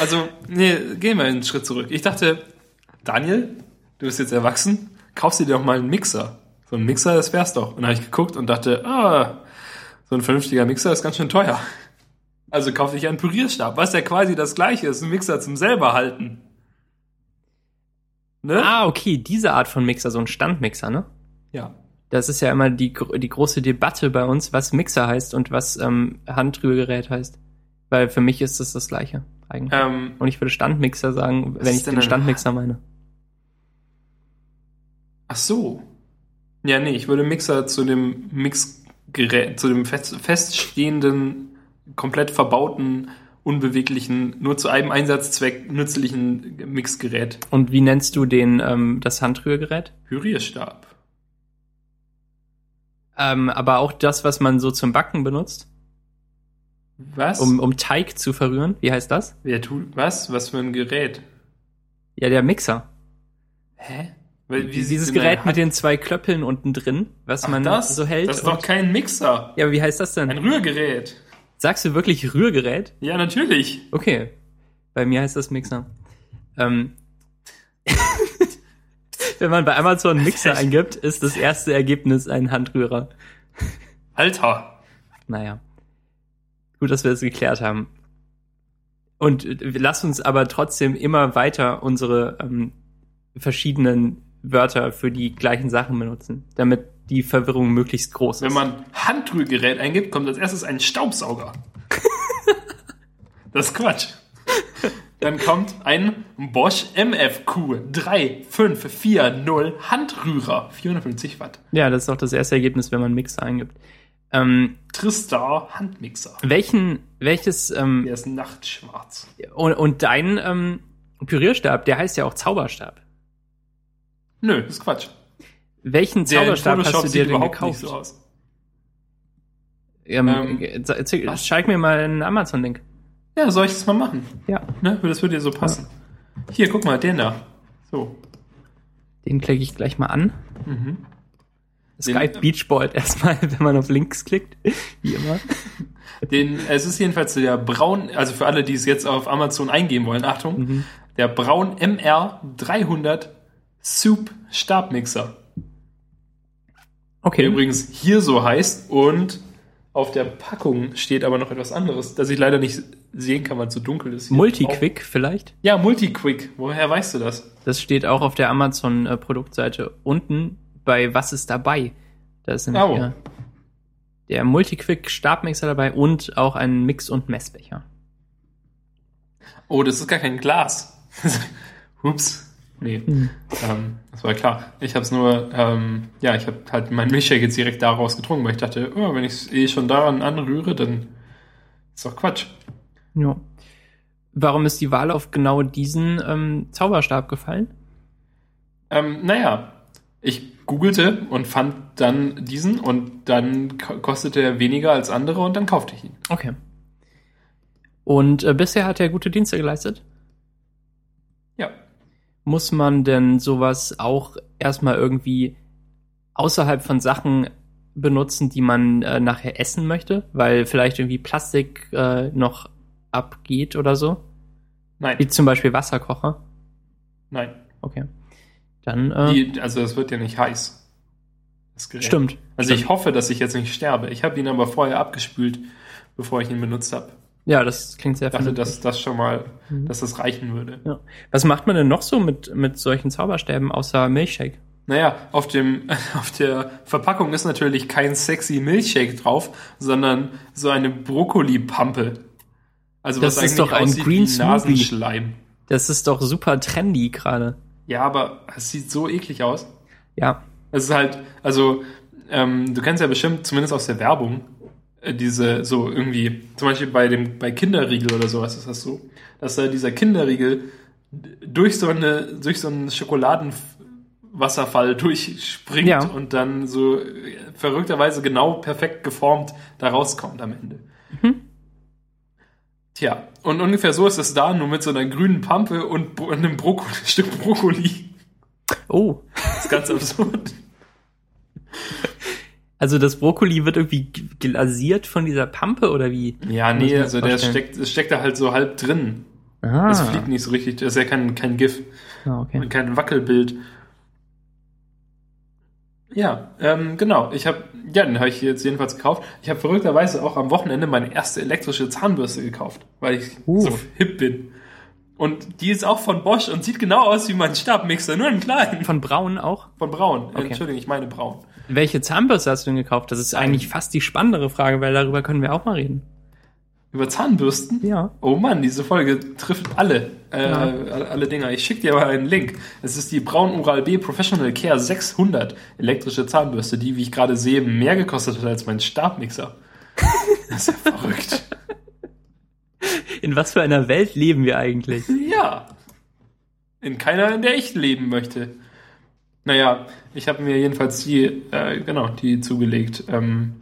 also, nee, gehen wir einen Schritt zurück. Ich dachte, Daniel, du bist jetzt erwachsen, kaufst dir doch mal einen Mixer. So ein Mixer, das wär's doch. Und dann habe ich geguckt und dachte, ah, so ein vernünftiger Mixer ist ganz schön teuer. Also kaufte ich einen Pürierstab, was ja quasi das gleiche ist, ein Mixer zum selber halten. Ne? Ah, okay, diese Art von Mixer, so ein Standmixer, ne? Ja. Das ist ja immer die, die große Debatte bei uns, was Mixer heißt und was ähm, Handrührgerät heißt. Weil für mich ist das das Gleiche eigentlich. Ähm, Und ich würde Standmixer sagen, wenn ich den Standmixer meine. Ach so. Ja, nee, ich würde Mixer zu dem Mixgerät, zu dem fest, feststehenden, komplett verbauten, unbeweglichen, nur zu einem Einsatzzweck nützlichen Mixgerät. Und wie nennst du den ähm, das Handrührgerät? Pürierstab. Ähm, aber auch das, was man so zum Backen benutzt, Was? um, um Teig zu verrühren. Wie heißt das? Wer tut was? Was für ein Gerät? Ja, der Mixer. Hä? Weil, wie Dieses Gerät mit den zwei Klöppeln unten drin, was Ach, man das? so hält. Das ist doch kein Mixer. ja, aber wie heißt das denn? Ein Rührgerät. Sagst du wirklich Rührgerät? Ja, natürlich. Okay. Bei mir heißt das Mixer. Ähm, [LAUGHS] wenn man bei Amazon Mixer eingibt, ist das erste Ergebnis ein Handrührer. Alter. Naja. Gut, dass wir das geklärt haben. Und äh, lass uns aber trotzdem immer weiter unsere ähm, verschiedenen Wörter für die gleichen Sachen benutzen, damit die Verwirrung möglichst groß ist. Wenn man Handrührgerät eingibt, kommt als erstes ein Staubsauger. [LAUGHS] das ist Quatsch. Dann kommt ein Bosch MFQ 3540 Handrührer. 450 Watt. ja, das ist auch das erste Ergebnis, wenn man Mixer eingibt. Ähm, Tristar Handmixer. welchen, welches, ähm, Der ist nachtschwarz. und, und dein ähm, Pürierstab, der heißt ja auch Zauberstab. Nö, das ist Quatsch. Welchen Der Zauberstab hast du dir denn gekauft? so aus. Ähm, äh, erzähl- zeig mir mal einen Amazon-Link. Ja, soll ich das mal machen? Ja. Ne? Das würde dir so passen. Hier, guck mal, den da. So. Den klicke ich gleich mal an. Mhm. Skype Beachboard [LAUGHS] erstmal, wenn man auf Links klickt, wie immer. [LAUGHS] Den, es ist jedenfalls der Braun, also für alle, die es jetzt auf Amazon eingeben wollen, Achtung, Mhm. der Braun MR 300 Soup Stabmixer. Okay. Der übrigens hier so heißt und auf der Packung steht aber noch etwas anderes, das ich leider nicht sehen kann, weil es so dunkel ist. Multiquick vielleicht. Ja, Multiquick. Woher weißt du das? Das steht auch auf der Amazon-Produktseite unten bei Was ist dabei. Da ist nämlich Oh. der, der Multiquick Stabmixer dabei und auch ein Mix- und Messbecher. Oh, das ist gar kein Glas. [LAUGHS] Ups. Nee, Hm. ähm, das war klar. Ich habe es nur, ähm, ja, ich habe halt meinen Milchshake jetzt direkt daraus getrunken, weil ich dachte, oh, wenn ich es eh schon daran anrühre, dann ist doch Quatsch. Ja. Warum ist die Wahl auf genau diesen ähm, Zauberstab gefallen? Ähm, naja, ich googelte und fand dann diesen und dann ko- kostete er weniger als andere und dann kaufte ich ihn. Okay. Und äh, bisher hat er gute Dienste geleistet? Muss man denn sowas auch erstmal irgendwie außerhalb von Sachen benutzen, die man äh, nachher essen möchte? Weil vielleicht irgendwie Plastik äh, noch abgeht oder so? Nein, Wie zum Beispiel Wasserkocher? nein. Okay. Dann, äh, Die, also es wird ja nicht heiß. Stimmt. Also stimmt. ich hoffe, dass ich jetzt nicht sterbe. Ich habe ihn aber vorher abgespült, bevor ich ihn benutzt habe. Ja, das klingt sehr Ich dachte, vernünftig. dass das schon mal, Mhm. dass das reichen würde. Ja. Was macht man denn noch so mit, mit solchen Zauberstäben außer Milchshake? Naja, auf dem, [LAUGHS] auf der Verpackung ist natürlich kein sexy Milchshake drauf, sondern so eine Brokkoli-Pampe. Also Das was ist doch ein Green. Nasenschleim. Das ist doch super trendy gerade. Ja, aber es sieht so eklig aus. Ja. Es ist halt, also, ähm, du kennst ja bestimmt, zumindest aus der Werbung, diese, so irgendwie, zum Beispiel bei dem, bei Kinderriegel oder sowas ist das so, dass da dieser Kinderriegel durch so eine, durch so einen Schokoladenwasserfall [LAUGHS] durchspringt Ja. und dann so äh, verrückterweise genau perfekt geformt da rauskommt am Ende. Tja, und ungefähr so ist es da, nur mit so einer grünen Pampe und einem Brokko [LAUGHS] Stück Brokkoli. Oh. Das ist ganz absurd. [LAUGHS] Also das Brokkoli wird irgendwie glasiert von dieser Pampe oder wie? Ja, nee, also der steckt, es steckt da halt so halb drin. Ah. Es fliegt nicht so richtig, das ist ja kein, kein GIF, Ah, okay. kein Wackelbild. Ja, ähm, genau. Ich habe, ja, den habe ich jetzt jedenfalls gekauft. Ich habe verrückterweise auch am Wochenende meine erste elektrische Zahnbürste gekauft, weil ich Uh. so hip bin. Und die ist auch von Bosch und sieht genau aus wie mein Stabmixer, nur in klein. Von Braun auch? Von Braun. Okay. Entschuldigung, ich meine Braun. Welche Zahnbürste hast du denn gekauft? Das ist eigentlich fast die spannendere Frage, weil darüber können wir auch mal reden. Über Zahnbürsten? Ja. Oh Mann, diese Folge trifft alle, äh, Ja. alle, Dinger. Ich schicke dir mal einen Link. Es ist die Braun Oral B Professional Care 600 elektrische Zahnbürste, die, wie ich gerade sehe, mehr gekostet hat als mein Stabmixer. [LAUGHS] Das ist ja verrückt. In was für einer Welt leben wir eigentlich? Ja. In keiner, in der ich leben möchte. Naja, ich habe mir jedenfalls die, äh, genau, die zugelegt. Ähm,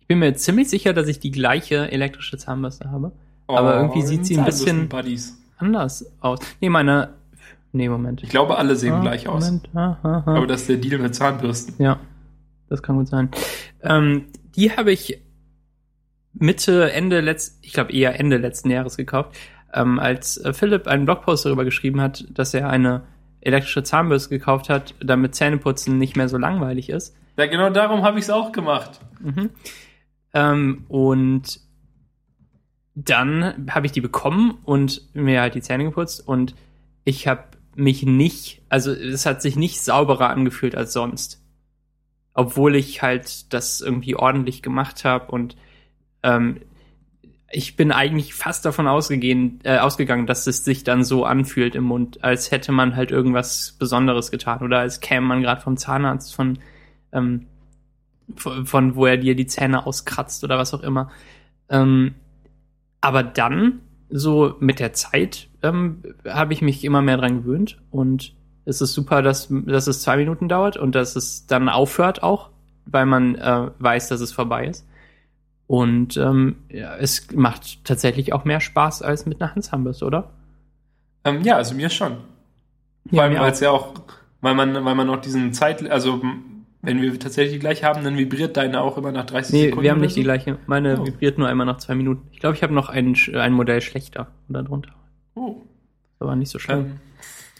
Ich bin mir ziemlich sicher, dass ich die gleiche elektrische Zahnbürste habe. Aber irgendwie sieht sie ein bisschen- Buddies. Anders aus. Nee, meine. Nee, Moment. Ich glaube, alle sehen Ah, gleich aus. Moment. Ah, ah, ah. Aber das ist der Deal mit Zahnbürsten. Ja, das kann gut sein. Ähm, die habe ich Mitte, Ende letzt, ich glaube eher Ende letzten Jahres gekauft, ähm, als äh, Philipp einen Blogpost darüber geschrieben hat, dass er eine elektrische Zahnbürste gekauft hat, damit Zähneputzen nicht mehr so langweilig ist. Ja, genau darum habe ich es auch gemacht. Mhm. Ähm, und dann habe ich die bekommen und mir halt die Zähne geputzt und ich habe mich nicht, also es hat sich nicht sauberer angefühlt als sonst. Obwohl ich halt das irgendwie ordentlich gemacht habe und ähm, ich bin eigentlich fast davon ausgegehen, äh, ausgegangen, dass es sich dann so anfühlt im Mund, als hätte man halt irgendwas Besonderes getan oder als käme man gerade vom Zahnarzt von, ähm, von, von wo er dir die Zähne auskratzt oder was auch immer. Ähm, aber dann, so mit der Zeit, ähm, habe ich mich immer mehr dran gewöhnt und es ist super, dass, dass es zwei Minuten dauert und dass es dann aufhört auch, weil man äh, weiß, dass es vorbei ist. Und ähm, ja, es macht tatsächlich auch mehr Spaß als mit einer Handzahnbürste, oder? Ähm, ja, also mir schon. Vor allem, weil auch. es ja auch, weil man, weil man noch diesen Zeit, also wenn wir tatsächlich die gleiche haben, dann vibriert deine auch immer nach 30 Nee, Sekunden. wir haben nicht die gleiche. Meine Oh. vibriert nur einmal nach zwei Minuten. Ich glaube, ich habe noch ein, ein Modell schlechter oder drunter. Oh. Das war nicht so schlimm. Ähm,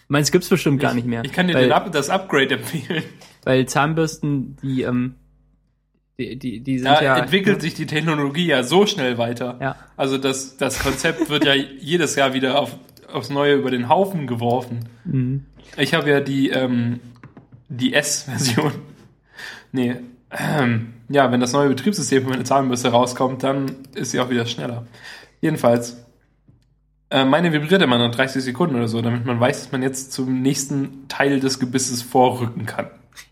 Meins gibt's bestimmt gar ich, nicht mehr. Ich kann dir weil, das Upgrade empfehlen. weil Zahnbürsten, die, ähm, die, die, die sind Da ja. entwickelt sich die Technologie ja so schnell weiter. Ja. Also das, das Konzept wird ja jedes Jahr wieder auf, aufs Neue über den Haufen geworfen. Mhm. Ich habe ja die, ähm, die S-Version. Nee, ähm, ja, wenn das neue Betriebssystem für meine Zahnbürste rauskommt, dann ist sie auch wieder schneller. Jedenfalls, äh, meine vibriert immer nach 30 Sekunden oder so, damit man weiß, dass man jetzt zum nächsten Teil des Gebisses vorrücken kann.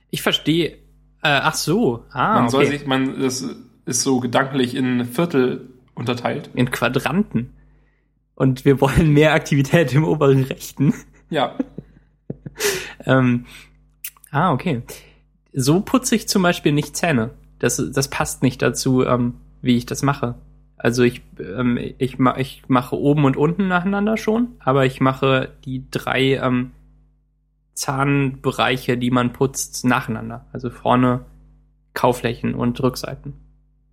Ich verstehe. Äh, ach so. Ah, Man okay. soll sich, man, das ist so gedanklich in Viertel unterteilt. in Quadranten. Und wir wollen mehr Aktivität im oberen Rechten. Ja, [LAUGHS] Ähm, ah, okay. So putze ich zum Beispiel nicht Zähne. Das, das passt nicht dazu, ähm, wie ich das mache. Also ich, ähm, ich, ma ich mache oben und unten nacheinander schon, aber ich mache die drei ähm, Zahnbereiche, die man putzt, nacheinander. Also vorne Kauflächen und Rückseiten.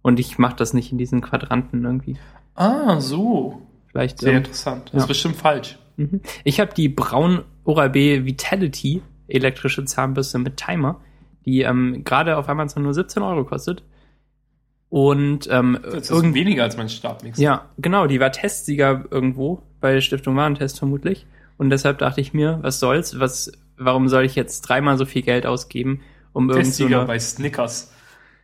Und ich mache das nicht in diesen Quadranten irgendwie. Ah, so. Vielleicht. Sehr ähm, interessant. Das ja. ist bestimmt falsch. Mhm. Ich habe die Braun Oral-B Vitality elektrische Zahnbürste mit Timer, die ähm, gerade auf Amazon nur 17 Euro kostet. Und ähm, Das ist weniger als mein Stabmixer. ja, genau, die war Testsieger irgendwo bei der Stiftung Warentest vermutlich. Und deshalb dachte ich mir, was soll's, was, warum soll ich jetzt dreimal so viel Geld ausgeben, um irgend so Testsieger bei Snickers.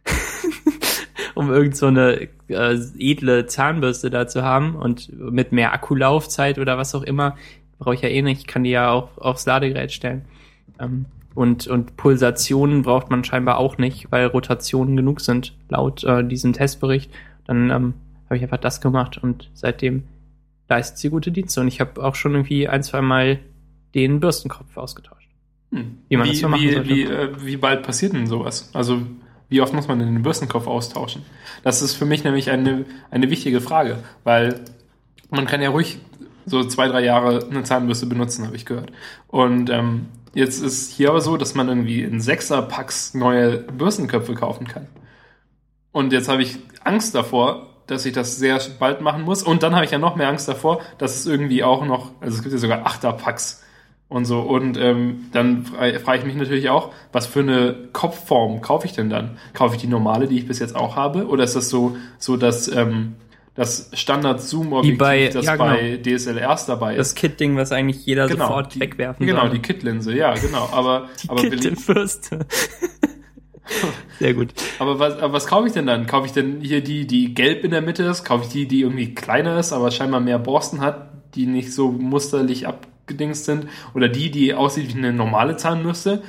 [LAUGHS] um irgend so eine äh, edle Zahnbürste da zu haben und mit mehr Akkulaufzeit oder was auch immer, brauche ich ja eh nicht, ich kann die ja auch aufs Ladegerät stellen. Ähm, und, und Pulsationen braucht man scheinbar auch nicht, weil Rotationen genug sind, laut äh, diesem Testbericht. Dann ähm, habe ich einfach das gemacht und seitdem leistet sie gute Dienste. Und ich habe auch schon irgendwie ein, zwei Mal den Bürstenkopf ausgetauscht. Hm. Wie man wie, das so machen wie, sollte. wie, äh, wie bald passiert denn sowas? Also wie oft muss man denn den Bürstenkopf austauschen? Das ist für mich nämlich eine, eine wichtige Frage, weil man kann ja ruhig so zwei, drei Jahre eine Zahnbürste benutzen, habe ich gehört. Und ähm, jetzt ist hier aber so, dass man irgendwie in Sechser-Packs neue Bürstenköpfe kaufen kann. Und jetzt habe ich Angst davor, dass ich das sehr bald machen muss. Und dann habe ich ja noch mehr Angst davor, dass es irgendwie auch noch, also es gibt ja sogar Achter-Packs und so. Und ähm, dann fra- frage ich mich natürlich auch, was für eine Kopfform kaufe ich denn dann? Kaufe ich die normale, die ich bis jetzt auch habe? Oder ist das so, so dass ähm, das Standard-Zoom-Objektiv, das ja, bei DSLRs dabei Das ist? Kit-Ding, was eigentlich jeder Genau, sofort die, wegwerfen Genau, soll. die Kit-Linse, ja, genau. Aber, [LAUGHS] Die aber, Kittenfürste. [LAUGHS] Sehr gut. aber, was, aber was kaufe ich denn dann? Kaufe ich denn hier die, die gelb in der Mitte ist? Kaufe ich die, die irgendwie kleiner ist, aber scheinbar mehr Borsten hat, die nicht so musterlich abgedingst sind? Oder die, die aussieht wie eine normale Zahnbürste?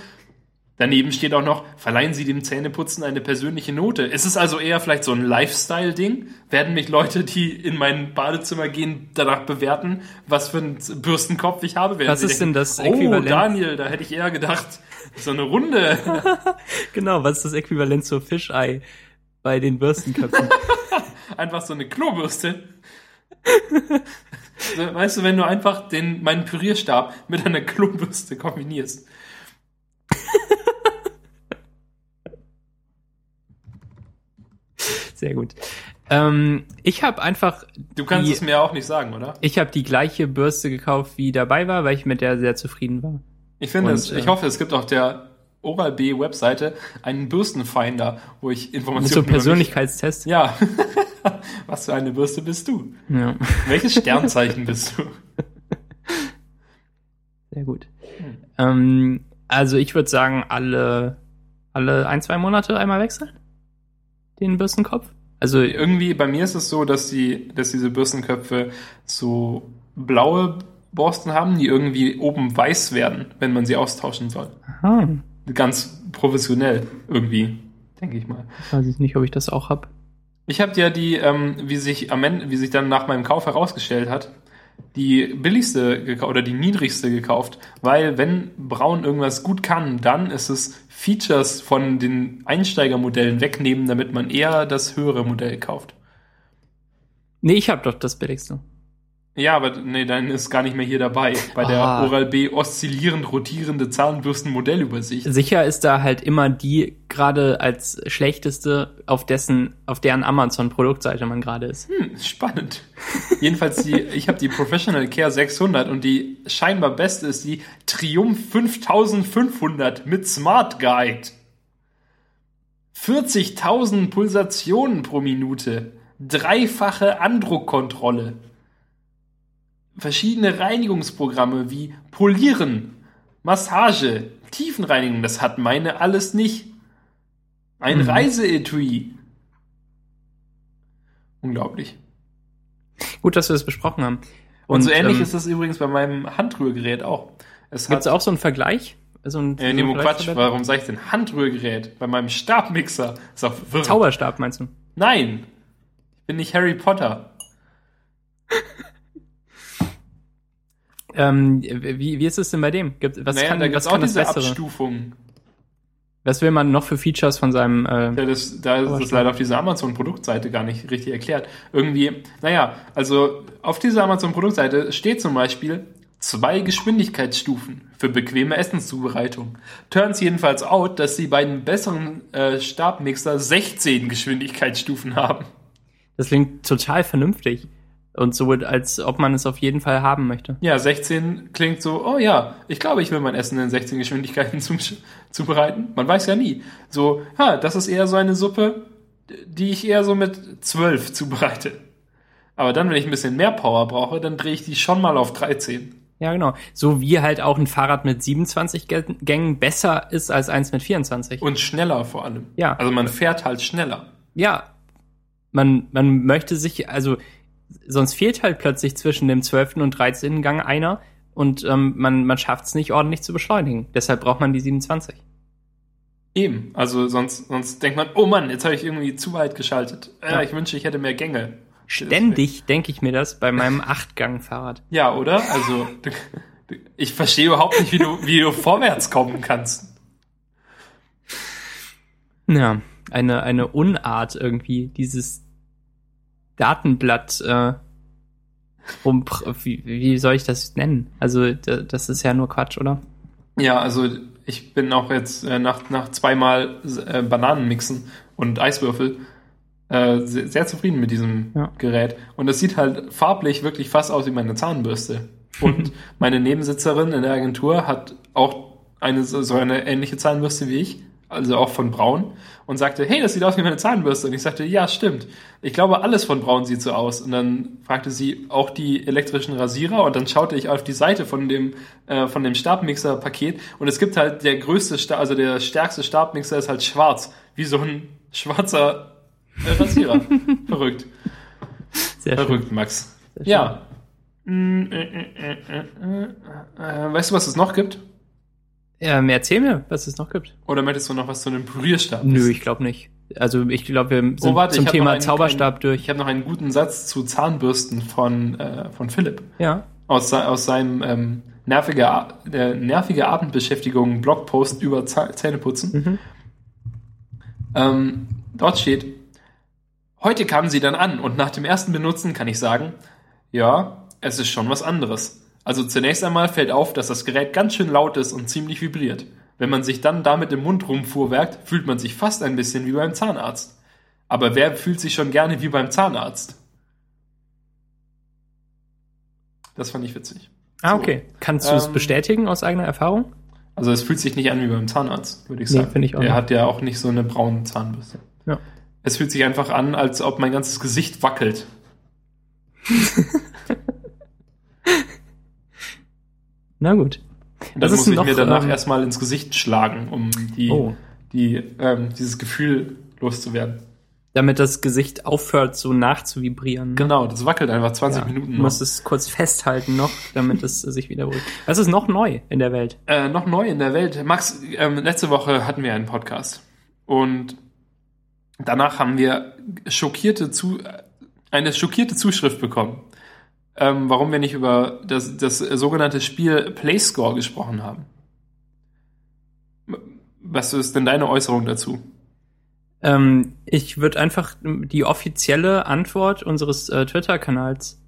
Daneben steht auch noch, verleihen Sie dem Zähneputzen eine persönliche Note. Ist es also eher vielleicht so ein Lifestyle-Ding? Werden mich Leute, die in mein Badezimmer gehen, danach bewerten, was für einen Bürstenkopf ich habe? Werden Was ist denn das Oh, Äquivalent? Daniel, da hätte ich eher gedacht, so eine Runde. [LAUGHS] Genau, was ist das Äquivalent zur Fischei bei den Bürstenköpfen? [LAUGHS] einfach so eine Klobürste. [LAUGHS] so, weißt du, wenn du einfach den, meinen Pürierstab mit einer Klobürste kombinierst. Sehr gut. Ähm, ich habe einfach, Du kannst Die- es mir auch nicht sagen, oder? ich habe die gleiche Bürste gekauft, wie dabei war, weil ich mit der sehr zufrieden war. Ich finde Und, es, ich äh, hoffe, es gibt auf der Oral-B Webseite einen Bürstenfinder, wo ich Mit Informationen so über mich- Persönlichkeitstest. Ja. [LAUGHS] [LAUGHS] Was für eine Bürste bist du? Ja. Welches Sternzeichen bist du? Sehr gut. Hm. Ähm, also ich würde sagen, alle, alle ein, zwei Monate einmal wechseln? Den Bürstenkopf? Also Irgendwie, bei mir ist es so, dass die, dass diese Bürstenköpfe so blaue Borsten haben, die irgendwie oben weiß werden, wenn man sie austauschen soll. aha, Ganz professionell irgendwie, denke ich mal. weiß ich nicht, ob ich das auch hab. Ich habe ja die, ähm, wie sich am Ende, wie sich dann nach meinem Kauf herausgestellt hat, die billigste oder die niedrigste gekauft, weil wenn Braun irgendwas gut kann, dann ist es Features von den Einsteigermodellen wegnehmen, damit man eher das höhere Modell kauft. Nee, ich hab doch das billigste. Ja, aber nee, dann ist gar nicht mehr hier dabei bei der Ah. Oral-B oszillierend rotierende Zahnbürsten-Modellübersicht. Sicher ist da halt immer die gerade als schlechteste, auf dessen, auf deren Amazon-Produktseite man gerade ist. Hm, spannend. Jedenfalls die, [LAUGHS] ich habe die Professional Care 600 und die scheinbar beste ist die Triumph 5500 mit Smart Guide. 40.000 Pulsationen pro Minute. Dreifache Andruckkontrolle. Verschiedene Reinigungsprogramme wie Polieren, Massage, Tiefenreinigung. Das hat meine alles nicht. Ein Mhm. Reiseetui. Unglaublich. Gut, dass wir das besprochen haben. Und, so ähnlich ähm, ist das übrigens bei meinem Handrührgerät auch. Es Gibt's hat, auch so einen Vergleich? So ein, äh, nee, Quatsch, warum sage ich denn Handrührgerät? Bei meinem Stabmixer. Ist auch. Zauberstab meinst du? Nein. Ich bin nicht Harry Potter. [LAUGHS] Ähm, wie, wie ist es denn bei dem? Gibt, was naja, kann, da was gibt's auch diese Bessere? Abstufungen. Was will man noch für Features von seinem äh, Ja, das, da ist das schon. leider auf dieser Amazon-Produktseite gar nicht richtig erklärt. Irgendwie, naja, also auf dieser Amazon-Produktseite steht zum Beispiel zwei Geschwindigkeitsstufen für bequeme Essenszubereitung. Turns jedenfalls out, dass die beiden besseren äh, Stabmixer 16 Geschwindigkeitsstufen haben. Das klingt total vernünftig. Und so, als ob man es auf jeden Fall haben möchte. Ja, 16 klingt so, oh ja, ich glaube, ich will mein Essen in 16 Geschwindigkeiten [LAUGHS] zu, zubereiten. Man weiß ja nie. So, ha, das ist eher so eine Suppe, die ich eher so mit 12 [LAUGHS] zubereite. Aber dann, wenn ich ein bisschen mehr Power brauche, dann drehe ich die schon mal auf 13. Ja, genau. So wie halt auch ein Fahrrad mit 27 Gä- Gängen besser ist als eins mit 24. Und schneller vor allem. Ja. Also man fährt halt schneller. ja. man, man möchte sich, also sonst fehlt halt plötzlich zwischen dem 12. und 13. Gang einer und ähm, man, man schafft es nicht ordentlich zu beschleunigen. Deshalb braucht man die 27. Eben, also sonst, sonst denkt man, oh Mann, jetzt habe ich irgendwie zu weit geschaltet. Äh, Ja. Ich wünsche, ich hätte mehr Gänge. Ständig denke ich mir das bei meinem [LAUGHS] Achtgang-Fahrrad. Ja, oder? Also, du, du, ich verstehe überhaupt nicht, wie du, wie du vorwärts kommen kannst. Ja, eine, eine Unart irgendwie, dieses Datenblatt, äh, rum, wie, wie soll ich das nennen? Also, da- das ist ja nur Quatsch, oder? Ja, also ich bin auch jetzt äh, nach, nach zweimal äh, Bananen mixen und Eiswürfel äh, sehr, sehr zufrieden mit diesem Ja. Gerät. Und es sieht halt farblich wirklich fast aus wie meine Zahnbürste. Und [LAUGHS] meine Nebensitzerin in der Agentur hat auch eine so eine ähnliche Zahnbürste wie ich, also auch von Braun, und sagte, hey, das sieht aus wie meine Zahnbürste. Und ich sagte, ja, stimmt. Ich glaube, alles von Braun sieht so aus. Und dann fragte sie auch die elektrischen Rasierer und dann schaute ich auf die Seite von dem, äh, von dem Stabmixer-Paket und es gibt halt der größte, Sta also der stärkste Stabmixer ist halt schwarz, wie so ein schwarzer äh, Rasierer. Verrückt. Sehr schön. Verrückt, Max. Sehr Ja. Mm, äh, äh, äh, äh, äh, äh, weißt du, was es noch gibt? Ähm, erzähl mir, was es noch gibt. Oder möchtest du noch was zu einem Pürierstab? Nö, ich glaube nicht. Also ich glaube, wir sind Oh, warte, zum ich Thema einen- Zauberstab Ich durch. habe noch einen guten Satz zu Zahnbürsten von, äh, von Philipp. Ja. Aus, aus seinem ähm, nervige, äh, nervige Abendbeschäftigung Blogpost über Zähneputzen. Mhm. Ähm, dort steht, heute kamen sie dann an und nach dem ersten Benutzen kann ich sagen, ja, es ist schon was anderes. Also zunächst einmal fällt auf, dass das Gerät ganz schön laut ist und ziemlich vibriert. Wenn man sich dann damit im Mund rumfuhrwerkt, fühlt man sich fast ein bisschen wie beim Zahnarzt. Aber wer fühlt sich schon gerne wie beim Zahnarzt? Das fand ich witzig. Ah, So. okay. Kannst du es Ähm, bestätigen aus eigener Erfahrung? Also es fühlt sich nicht an wie beim Zahnarzt, würde ich Nee, sagen. finde ich auch Er hat ja auch nicht so eine braune Zahnbürste. Ja. Es fühlt sich einfach an, als ob mein ganzes Gesicht wackelt. [LAUGHS] Na gut. Und Was dann muss ich noch, mir danach ähm, erstmal ins Gesicht schlagen, um die, Oh. die, ähm, dieses Gefühl loszuwerden. Damit das Gesicht aufhört, so nachzuvibrieren. Genau, das wackelt einfach 20 Ja, Minuten Du noch. musst es kurz festhalten noch, damit es [LAUGHS] sich wieder beruhigt. Was ist noch neu in der Welt? Äh, noch neu in der Welt. Max, ähm, letzte Woche hatten wir einen Podcast. Und danach haben wir schockierte zu, eine schockierte Zuschrift bekommen. Ähm, warum wir nicht über das, das sogenannte Spiel Playscore gesprochen haben. Was ist denn deine Äußerung dazu? Ähm, ich würde einfach die offizielle Antwort unseres äh, Twitter-Kanals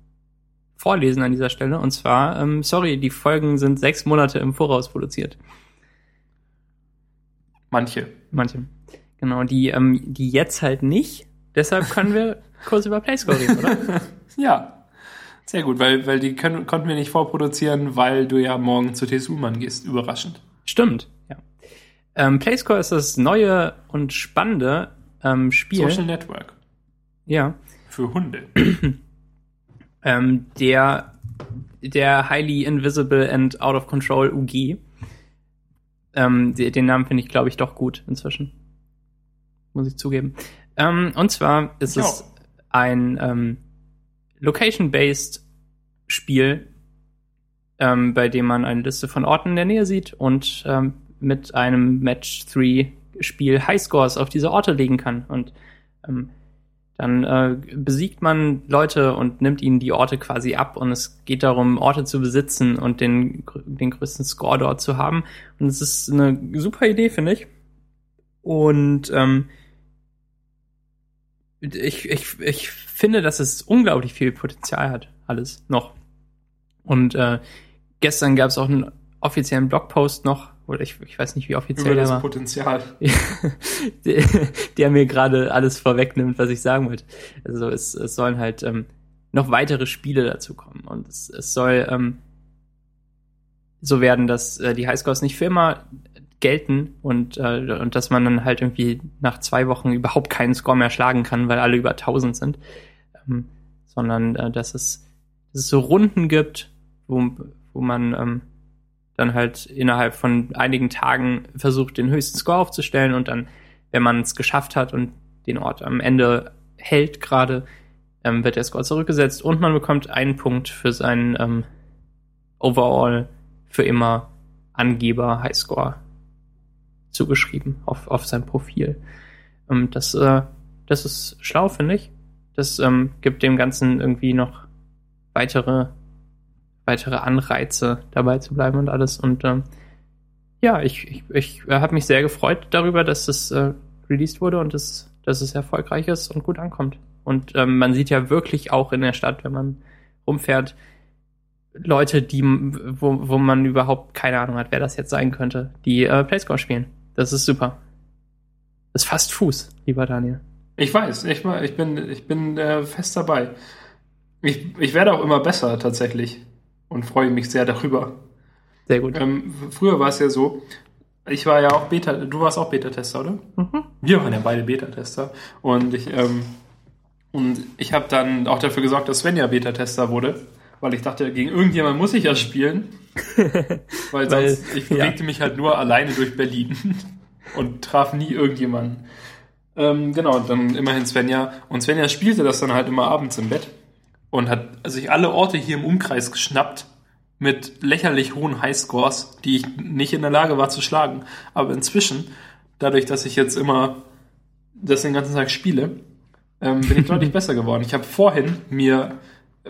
vorlesen an dieser Stelle. Und zwar, ähm, sorry, die Folgen sind sechs Monate im Voraus produziert. Manche. Manche. Genau, die, ähm, die jetzt halt nicht. Deshalb können wir [LAUGHS] kurz über Playscore reden, oder? Ja, sehr gut, weil, weil die können, konnten wir nicht vorproduzieren, weil du ja morgen zu TSU-Mann gehst. Überraschend. Stimmt, ja. Ähm, Playscore ist das neue und spannende ähm, Spiel. Social Network. Ja. Für Hunde. [CLEARS THROAT] Ähm, der, der Highly Invisible and Out of Control UG. Ähm, de- den Namen finde ich, glaube ich, doch gut inzwischen. Muss ich zugeben. Ähm, und zwar ist Ich es ein ähm, Location-based Spiel, ähm, bei dem man eine Liste von Orten in der Nähe sieht und ähm, mit einem Match-3-Spiel Highscores auf diese Orte legen kann. Und ähm, dann äh, besiegt man Leute und nimmt ihnen die Orte quasi ab und es geht darum, Orte zu besitzen und den, den größten Score dort zu haben. Und es ist eine super Idee, finde ich. Und ähm, ich, ich, ich finde, dass es unglaublich viel Potenzial hat, alles noch. Und äh, gestern gab es auch einen offiziellen Blogpost noch, oder ich, ich weiß nicht, wie offiziell Über der das war Potenzial. [LAUGHS] der, der mir gerade alles vorwegnimmt, was ich sagen wollte. Also es, es sollen halt ähm, noch weitere Spiele dazu kommen und es, es soll ähm, so werden, dass äh, die Highscores nicht für immer gelten und, äh, und dass man dann halt irgendwie nach zwei Wochen überhaupt keinen Score mehr schlagen kann, weil alle über 1000 sind, ähm, sondern äh, dass, es, dass es so Runden gibt, wo, wo man ähm, dann halt innerhalb von einigen Tagen versucht, den höchsten Score aufzustellen und dann, wenn man es geschafft hat und den Ort am Ende hält gerade, ähm, wird der Score zurückgesetzt und man bekommt einen Punkt für seinen ähm, Overall für immer Angeber Highscore zugeschrieben auf, auf sein Profil. Ähm, das, äh, das ist schlau, finde ich. Das ähm, gibt dem Ganzen irgendwie noch weitere, weitere Anreize, dabei zu bleiben und alles. Und ähm, ja, ich, ich, ich habe mich sehr gefreut darüber, dass das äh, released wurde und das, dass es erfolgreich ist und gut ankommt. Und ähm, man sieht ja wirklich auch in der Stadt, wenn man rumfährt, Leute, die, wo, wo man überhaupt keine Ahnung hat, wer das jetzt sein könnte, die äh, Playscore spielen. Das ist super. Das ist fast Fuß, lieber Daniel. Ich weiß, ich, ich bin, ich bin äh, fest dabei. Ich, ich werde auch immer besser tatsächlich und freue mich sehr darüber. Sehr gut. Ähm, früher war es ja so, ich war ja auch Beta, du warst auch Beta-Tester, oder? Mhm. Wir waren ja beide Beta-Tester und ich, ähm, und ich habe dann auch dafür gesorgt, dass Svenja Beta-Tester wurde, weil ich dachte, gegen irgendjemand muss ich ja spielen, weil sonst weil, ich bewegte ja. mich halt nur alleine durch Berlin [LAUGHS] und traf nie irgendjemanden. Ähm, genau, dann immerhin Svenja. Und Svenja spielte das dann halt immer abends im Bett und hat sich alle Orte hier im Umkreis geschnappt mit lächerlich hohen Highscores, die ich nicht in der Lage war zu schlagen. Aber inzwischen, dadurch, dass ich jetzt immer das den ganzen Tag spiele, ähm, bin ich deutlich [LAUGHS] besser geworden. Ich habe vorhin mir,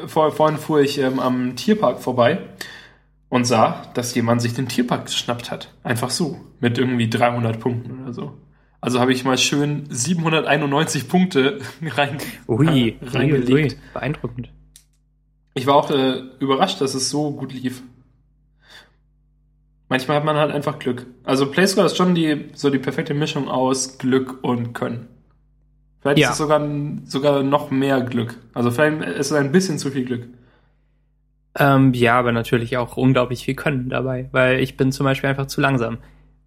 vor, vorhin fuhr ich ähm, am Tierpark vorbei und sah, dass jemand sich den Tierpark geschnappt hat. Einfach so. Mit irgendwie 300 Punkten oder so. Also habe ich mal schön 791 Punkte [LAUGHS] rein, ui, äh, reingelegt. Ui, ui, beeindruckend. Ich war auch äh, überrascht, dass es so gut lief. Manchmal hat man halt einfach Glück. Also Playscore ist schon die, so die perfekte Mischung aus Glück und Können. Vielleicht ja. ist es sogar, sogar noch mehr Glück. Also vielleicht ist es ein bisschen zu viel Glück. Ähm, ja, aber natürlich auch unglaublich viel Können dabei, weil ich bin zum Beispiel einfach zu langsam.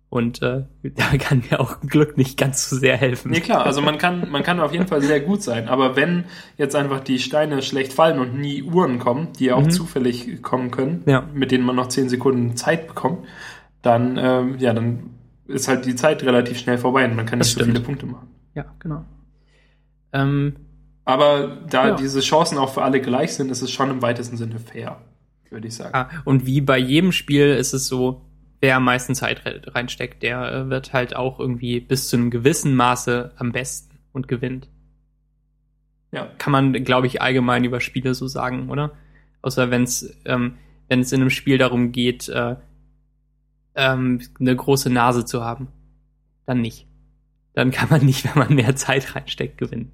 Und äh, [LAUGHS] da kann mir auch Glück nicht ganz so sehr helfen. Nee, klar, also man [LAUGHS] kann, man kann auf jeden Fall sehr gut sein. Aber wenn jetzt einfach die Steine schlecht fallen und nie Uhren kommen, die ja auch mhm. zufällig kommen können, ja. mit denen man noch zehn Sekunden Zeit bekommt, dann, ähm, ja, dann ist halt die Zeit relativ schnell vorbei und man kann das nicht stimmt. so viele Punkte machen. Ja, genau. Ähm, aber da ja. diese Chancen auch für alle gleich sind, ist es schon im weitesten Sinne fair, würde ich sagen. Ah, und wie bei jedem Spiel ist es so, wer am meisten Zeit reinsteckt, der äh, wird halt auch irgendwie bis zu einem gewissen Maße am besten und gewinnt. Ja. Kann man, glaube ich, allgemein über Spiele so sagen, oder? Außer wenn es ähm, wenn es in einem Spiel darum geht, äh, ähm, eine große Nase zu haben. Dann nicht. Dann kann man nicht, wenn man mehr Zeit reinsteckt, gewinnen.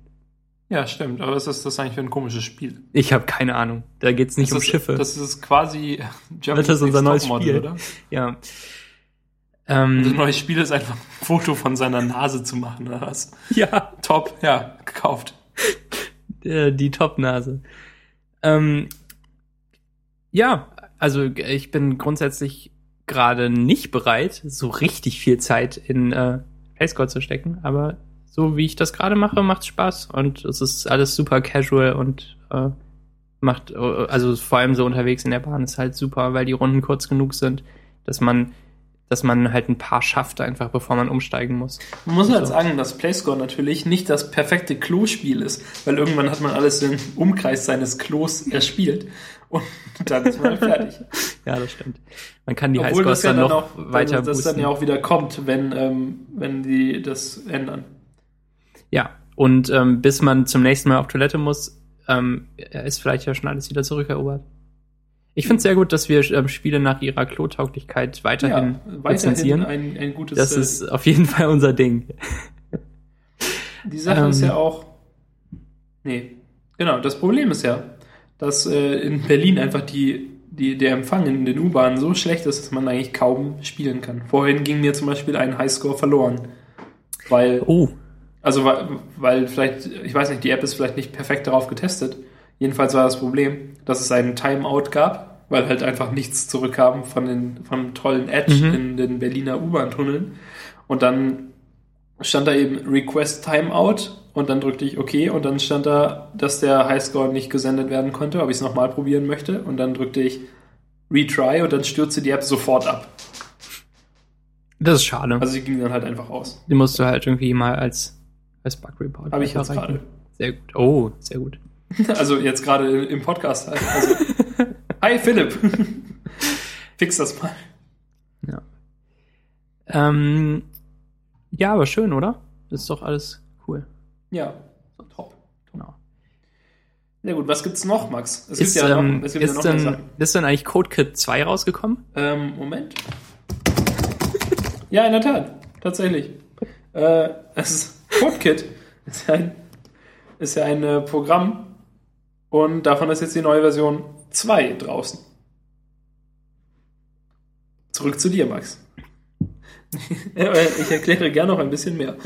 Ja, stimmt. Aber was ist das eigentlich für ein komisches Spiel? Ich habe keine Ahnung. Da geht's nicht das um ist, Schiffe. Das ist quasi [LAUGHS] Germany's Das ist unser neues Spiel, oder? Ja. Ähm, das neue Spiel ist einfach ein [LAUGHS] Foto von seiner Nase zu machen, oder was? Ja. Top, ja, gekauft. Die Top-Nase. Ähm, ja, also ich bin grundsätzlich gerade nicht bereit, so richtig viel Zeit in äh, Playscore zu stecken, aber so wie ich das gerade mache, macht Spaß und es ist alles super casual und äh, macht, also vor allem so unterwegs in der Bahn ist halt super, weil die Runden kurz genug sind, dass man dass man halt ein paar schafft, einfach bevor man umsteigen muss. Man muss halt so. sagen, dass Playscore natürlich nicht das perfekte Klospiel ist, weil irgendwann hat man alles im Umkreis seines Klos erspielt und [LAUGHS] dann ist man fertig. [LAUGHS] ja, das stimmt. Man kann die Obwohl Highscores dann, dann, noch auch, weiter Das boosten. dann ja auch wieder kommt, wenn, ähm, wenn die das ändern. Ja, und ähm, bis man zum nächsten Mal auf Toilette muss, ähm, ist vielleicht ja schon alles wieder zurückerobert. Ich finde es sehr gut, dass wir ähm, Spiele nach ihrer Klotauglichkeit weiterhin, ja, weiterhin ein, ein gutes. Das äh, ist auf jeden Fall unser Ding. [LAUGHS] Die Sache ähm, ist ja auch. Nee, genau. Das Problem ist ja, dass äh, in Berlin einfach die, die, der Empfang in den U-Bahnen so schlecht ist, dass man eigentlich kaum spielen kann. Vorhin ging mir zum Beispiel ein Highscore verloren. Weil. Oh. Also weil, weil vielleicht, ich weiß nicht, die App ist vielleicht nicht perfekt darauf getestet. Jedenfalls war das Problem, dass es einen Timeout gab, weil halt einfach nichts zurückkam von den vom tollen Edge mhm. in den Berliner U-Bahn-Tunneln. Und dann stand da eben Request Timeout und dann drückte ich OK und dann stand da, dass der Highscore nicht gesendet werden konnte, ob ich es nochmal probieren möchte. Und dann drückte ich Retry und dann stürzte die App sofort ab. Das ist schade. Also sie ging dann halt einfach aus. Die musst du halt irgendwie mal als als Bug Report. Habe ich jetzt gerade. Sehr gut. Oh, sehr gut. [LAUGHS] [LAUGHS] Also jetzt gerade im Podcast halt. Also, hi Philipp. [LAUGHS] Fix das mal. Ja. Ähm, ja, aber schön, oder? Das ist doch alles cool. Ja, top. Genau. Sehr gut. Was gibt's noch, Max? Es Ist, gibt ja ähm, noch, es gibt ist, ja noch Sachen. ist denn eigentlich CodeKit 2 rausgekommen? Ähm, Moment. ja, in der Tat. Tatsächlich. Äh, es ist CodeKit. Ist ja ein, ist ja ein äh, Programm. Und davon ist jetzt die neue Version 2 draußen. Zurück zu dir, Max. [LAUGHS] Ich erkläre gerne noch ein bisschen mehr.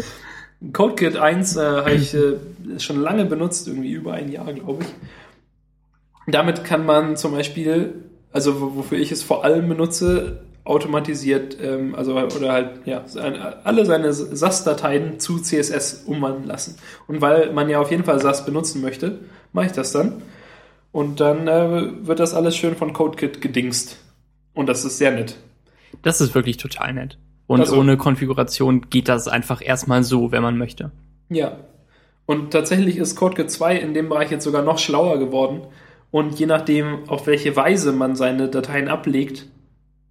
CodeKit 1 äh, habe ich äh, schon lange benutzt, irgendwie über ein Jahr, glaube ich. Damit kann man zum Beispiel, also wo- wofür ich es vor allem benutze, automatisiert, ähm, also oder halt ja alle seine SAS-Dateien zu CSS umwandeln lassen. Und weil man ja auf jeden Fall SAS benutzen möchte, mache ich das dann. Und dann äh, wird das alles schön von CodeKit gedingst. Und das ist sehr nett. Das ist wirklich total nett. Und Also- ohne Konfiguration geht das einfach erstmal so, wenn man möchte. Ja. Und tatsächlich ist CodeKit 2 in dem Bereich jetzt sogar noch schlauer geworden. Und je nachdem, auf welche Weise man seine Dateien ablegt,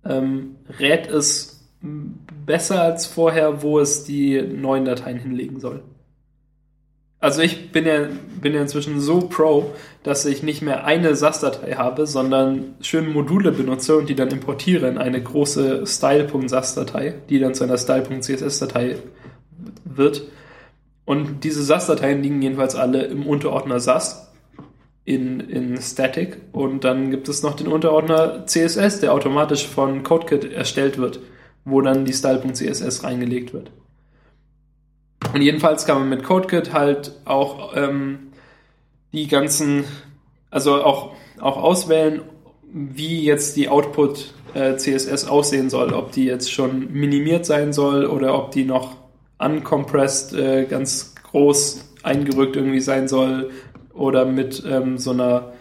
ähm, rät es besser als vorher, wo es die neuen Dateien hinlegen soll. Also ich bin ja, bin ja inzwischen so pro, dass ich nicht mehr eine SAS-Datei habe, sondern schön Module benutze und die dann importiere in eine große style.sas-Datei, die dann zu einer style.css-Datei wird. Und diese SAS-Dateien liegen jedenfalls alle im Unterordner SAS in, in Static. Und dann gibt es noch den Unterordner CSS, der automatisch von CodeKit erstellt wird, wo dann die Style.css reingelegt wird. Und jedenfalls kann man mit CodeKit halt auch ähm, die ganzen, also auch, auch auswählen, wie jetzt die Output äh, CSS aussehen soll, ob die jetzt schon minimiert sein soll oder ob die noch uncompressed äh, ganz groß eingerückt irgendwie sein soll oder mit ähm, so einer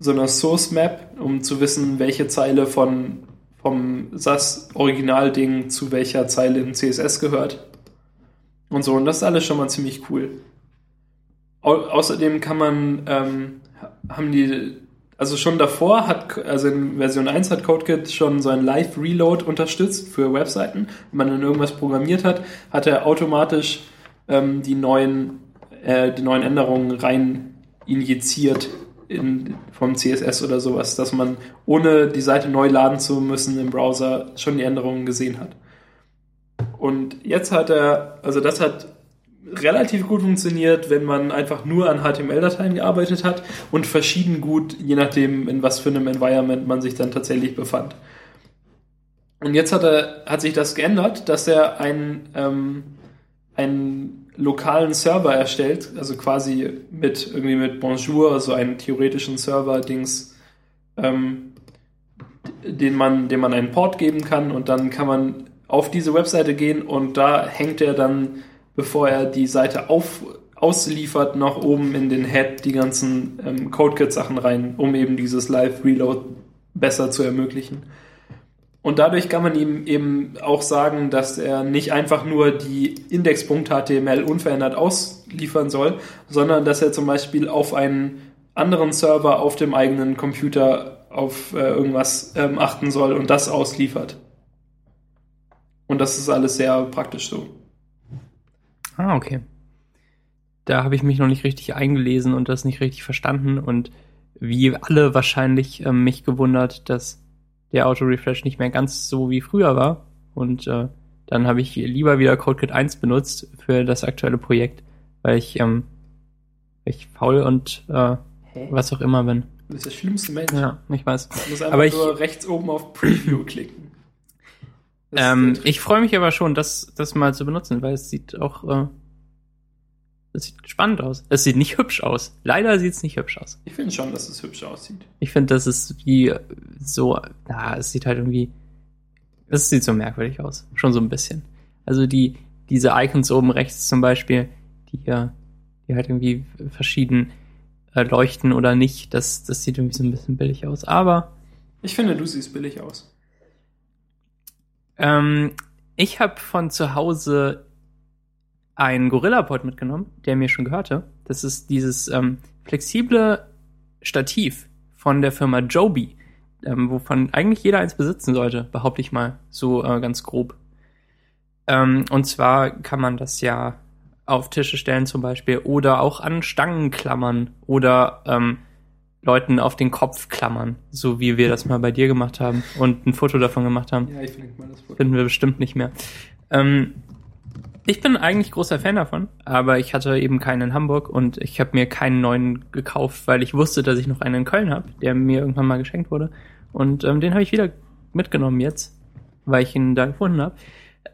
so einer Source Map, um zu wissen, welche Zeile von vom SAS Originalding zu welcher Zeile im CSS gehört. Und so, und das ist alles schon mal ziemlich cool. Au außerdem kann man, ähm, haben die, also schon davor hat, also in Version 1 hat CodeKit schon so ein Live-Reload unterstützt für Webseiten. Wenn man dann irgendwas programmiert hat, hat er automatisch ähm, die neuen, äh, die neuen Änderungen rein injiziert in, vom CSS oder sowas, dass man ohne die Seite neu laden zu müssen im Browser schon die Änderungen gesehen hat. Und jetzt hat er, also das hat relativ gut funktioniert, wenn man einfach nur an HTML-Dateien gearbeitet hat und verschieden gut, je nachdem, in was für einem Environment man sich dann tatsächlich befand. Und jetzt hat, er, hat sich das geändert, dass er einen, ähm, einen lokalen Server erstellt, also quasi mit irgendwie mit Bonjour, also einen theoretischen Server-Dings, ähm, den man, dem man einen Port geben kann und dann kann man auf diese Webseite gehen und da hängt er dann, bevor er die Seite auf, ausliefert, noch oben in den Head die ganzen ähm, CodeKit-Sachen rein, um eben dieses Live-Reload besser zu ermöglichen. Und dadurch kann man ihm eben auch sagen, dass er nicht einfach nur die Index.html unverändert ausliefern soll, sondern dass er zum Beispiel auf einen anderen Server auf dem eigenen Computer auf äh, irgendwas ähm, achten soll und das ausliefert. Und das ist alles sehr praktisch so. Ah, okay. Da habe ich mich noch nicht richtig eingelesen und das nicht richtig verstanden und wie alle wahrscheinlich ähm, mich gewundert, dass der Auto-Refresh nicht mehr ganz so wie früher war. Und äh, dann habe ich lieber wieder CodeKit 1 benutzt für das aktuelle Projekt, weil ich, ähm, weil ich faul und äh, Hä? was auch immer bin. Du bist der schlimmste Mensch. Ja, ich weiß. Du musst einfach Aber ich- nur rechts oben auf Preview [CLEARS THROAT] klicken. Ähm, ich freue mich aber schon, das, das mal zu benutzen, weil es sieht auch, äh, es sieht spannend aus. Es sieht nicht hübsch aus. Leider sieht es nicht hübsch aus. Ich finde schon, dass es hübsch aussieht. Ich finde, das ist wie so, na, es sieht halt irgendwie, es sieht so merkwürdig aus. Schon so ein bisschen. Also die, diese Icons oben rechts zum Beispiel, die, äh, die halt irgendwie verschieden äh, leuchten oder nicht, das, das sieht irgendwie so ein bisschen billig aus. Aber Ich finde, du siehst billig aus. Ähm, ich habe von zu Hause einen Gorilla-Pod mitgenommen, der mir schon gehörte. Das ist dieses ähm, flexible Stativ von der Firma Joby, ähm, wovon eigentlich jeder eins besitzen sollte, behaupte ich mal, so äh, ganz grob. Ähm, und zwar kann man das ja auf Tische stellen zum Beispiel oder auch an Stangen klammern oder ähm, Leuten auf den Kopf klammern, so wie wir das mal bei dir gemacht haben und ein Foto davon gemacht haben. Ja, ich finde mal das Foto. Finden wir bestimmt nicht mehr. Ähm, ich bin eigentlich großer Fan davon, aber ich hatte eben keinen in Hamburg und ich habe mir keinen neuen gekauft, weil ich wusste, dass ich noch einen in Köln habe, der mir irgendwann mal geschenkt wurde. Und ähm, den habe ich wieder mitgenommen jetzt, weil ich ihn da gefunden habe.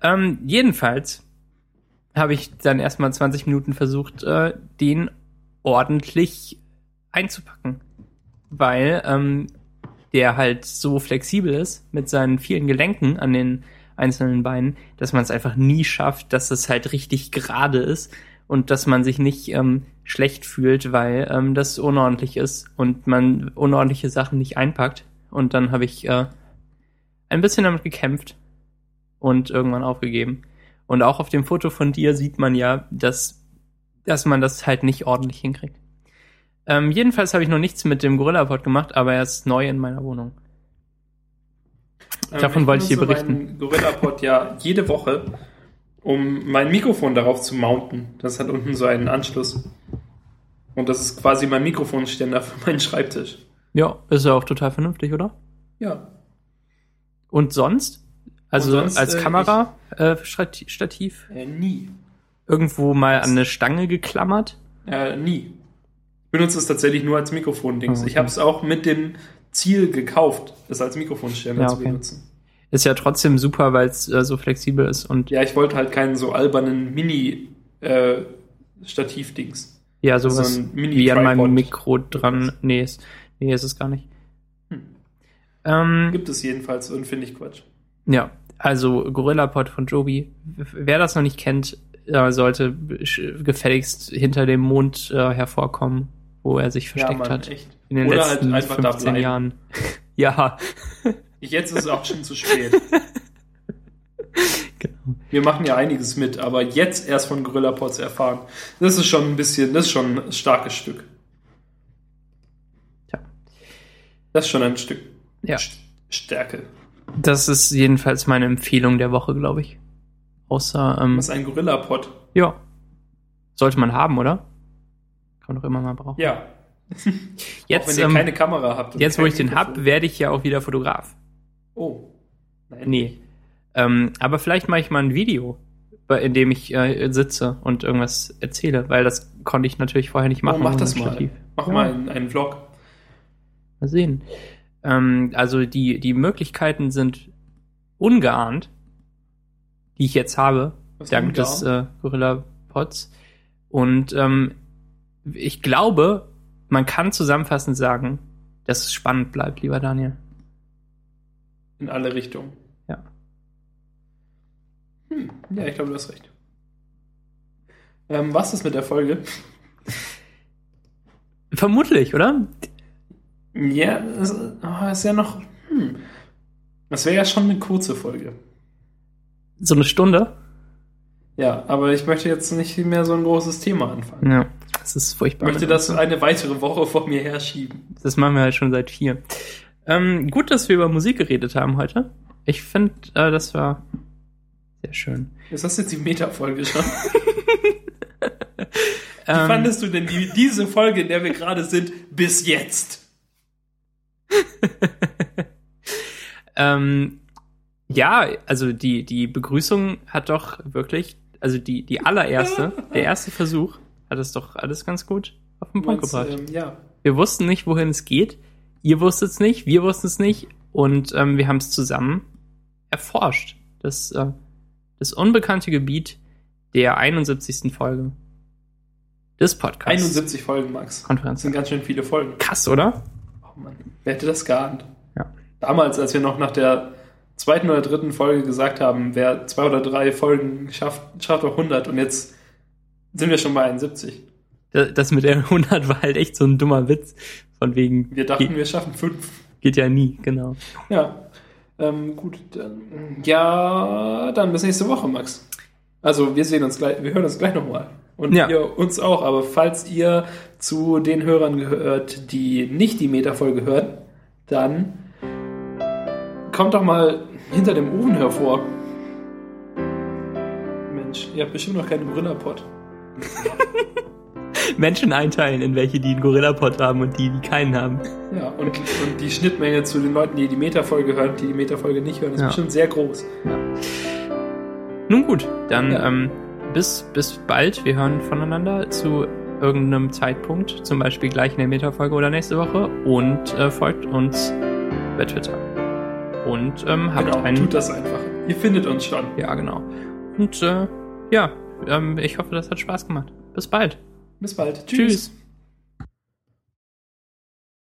Ähm, jedenfalls habe ich dann erstmal 20 Minuten versucht, äh, den ordentlich einzupacken. Weil ähm, der halt so flexibel ist mit seinen vielen Gelenken an den einzelnen Beinen, dass man es einfach nie schafft, dass es halt richtig gerade ist und dass man sich nicht ähm, schlecht fühlt, weil ähm, das unordentlich ist und man unordentliche Sachen nicht einpackt. Und dann habe ich äh, ein bisschen damit gekämpft und irgendwann aufgegeben. Und auch auf dem Foto von dir sieht man ja, dass, dass man das halt nicht ordentlich hinkriegt. Ähm, jedenfalls habe ich noch nichts mit dem Gorilla-Pod gemacht, aber er ist neu in meiner Wohnung. Davon Ähm, wollte ich dir benutze berichten. meinen GorillaPod ja jede Woche, um mein Mikrofon darauf zu mounten. Das hat unten so einen Anschluss. Und das ist quasi mein Mikrofonständer für meinen Schreibtisch. Ja, ist ja auch total vernünftig, oder? Ja. Und sonst? Also Und sonst, als äh, Kamera, äh, Äh, nie. irgendwo mal an eine Stange geklammert. Äh, nie. Ich benutze es tatsächlich nur als Mikrofon-Dings. Oh, okay. Ich habe es auch mit dem Ziel gekauft, es als Mikrofonständer Ja, zu okay. benutzen. Ist ja trotzdem super, weil es äh, so flexibel ist und Ja, ich wollte halt keinen so albernen Mini-Stativ-Dings. ja, sowas so ein Mini- wie an meinem. Mikro dran. Nee, ist, nee, ist es gar nicht. Hm. Ähm, Gibt es jedenfalls und finde ich Quatsch. ja, also GorillaPod von Joby. Wer das noch nicht kennt, äh, sollte gefälligst hinter dem Mond äh, hervorkommen, wo er sich versteckt Mann, hat. echt. In den Oder halt letzten einfach da 15 bleiben. Jahren. [LAUGHS] ja, Jetzt ist es auch schon zu spät. [LAUGHS] genau. Wir machen ja einiges mit, aber jetzt erst von Gorilla Pods erfahren. Das ist schon ein bisschen, das ist schon ein starkes Stück. Tja. Das ist schon ein Stück Ja. St- Stärke. Das ist jedenfalls meine Empfehlung der Woche, glaube ich. Außer, ähm, Was ist ein Gorilla Pod? ja. Sollte man haben, oder? Kann man doch immer mal brauchen. Ja. [LAUGHS] Auch Jetzt, wenn ihr ähm, keine Kamera habt. jetzt wo ich den Mikrofon. hab, werde ich ja auch wieder Fotograf. Oh. Nein. Nee. Ähm, aber vielleicht mache ich mal ein Video, in dem ich äh, sitze und irgendwas erzähle, weil das konnte ich natürlich vorher nicht machen. Oh, mach das mal. Stativ. Mach Ja. mal einen, einen Vlog. Mal sehen. Ähm, also die, die Möglichkeiten sind ungeahnt, die ich jetzt habe, Was dank des äh, Gorilla Pods. Und ähm, ich glaube, man kann zusammenfassend sagen, dass es spannend bleibt, lieber Daniel. In alle Richtungen. Ja. Hm. Ja, ich glaube, du hast recht. Ähm, was ist mit der Folge? Vermutlich, oder? Ja, das oh, ist ja noch. Hm. Das wäre ja schon eine kurze Folge. So eine Stunde? Ja, aber ich möchte jetzt nicht mehr so ein großes Thema anfangen. Ja. Das ist Ich furchtbar. möchte das eine weitere Woche vor mir herschieben. Das machen wir halt schon seit vier. Ähm, gut, dass wir über Musik geredet haben heute. Ich finde, äh, das war sehr schön. Ist das jetzt die Meta-Folge schon? [LAUGHS] Wie Ähm, fandest du denn die, diese Folge, in der wir gerade sind, bis jetzt? [LAUGHS] ähm, ja, also die, die Begrüßung hat doch wirklich, also die, die allererste, der erste Versuch, hat es doch alles ganz gut auf den Punkt gebracht. ähm, ja. Wir wussten nicht, wohin es geht. Ihr wusstet es nicht, wir wussten es nicht. Und ähm, wir haben es zusammen erforscht. Das, äh, das unbekannte Gebiet der 71. Folge des Podcasts. 71 Folgen, Max. Das Konferenz. sind ganz schön viele Folgen. Krass, oder? Oh Mann, wer hätte das geahnt? Ja. Damals, als wir noch nach der zweiten oder dritten Folge gesagt haben, wer zwei oder drei Folgen schafft, schafft auch 100 und jetzt sind wir schon bei 71. Da- Das mit der 100 war halt echt so ein dummer Witz. Von wegen, Wir dachten, geht, wir schaffen fünf. geht ja nie, genau. Ja. Ähm, gut, dann, ja, dann bis nächste Woche, Max. Also wir sehen uns gleich, wir hören uns gleich nochmal. Und Ja. ihr uns auch. Aber falls ihr zu den Hörern gehört, die nicht die Meta-Folge hören, dann kommt doch mal hinter dem Ofen hervor. Mensch, ihr habt bestimmt noch keinen Gorilla-Pod. [LAUGHS] Menschen einteilen in welche, die einen Gorilla-Pod haben und die, die keinen haben. Ja, und, und die Schnittmenge zu den Leuten, die die Meta-Folge hören, die die Meta-Folge nicht hören, ist Ja. bestimmt sehr groß. Nun gut, dann Ja. ähm, bis, bis bald. Wir hören voneinander zu irgendeinem Zeitpunkt, zum Beispiel gleich in der Meta-Folge oder nächste Woche. Und äh, folgt uns bei Twitter. Und ähm, habt Genau, einen. tut das einfach. Ihr findet uns schon. Ja, genau. Und äh, ja, ähm, ich hoffe, das hat Spaß gemacht. Bis bald. Bis bald. Tschüss.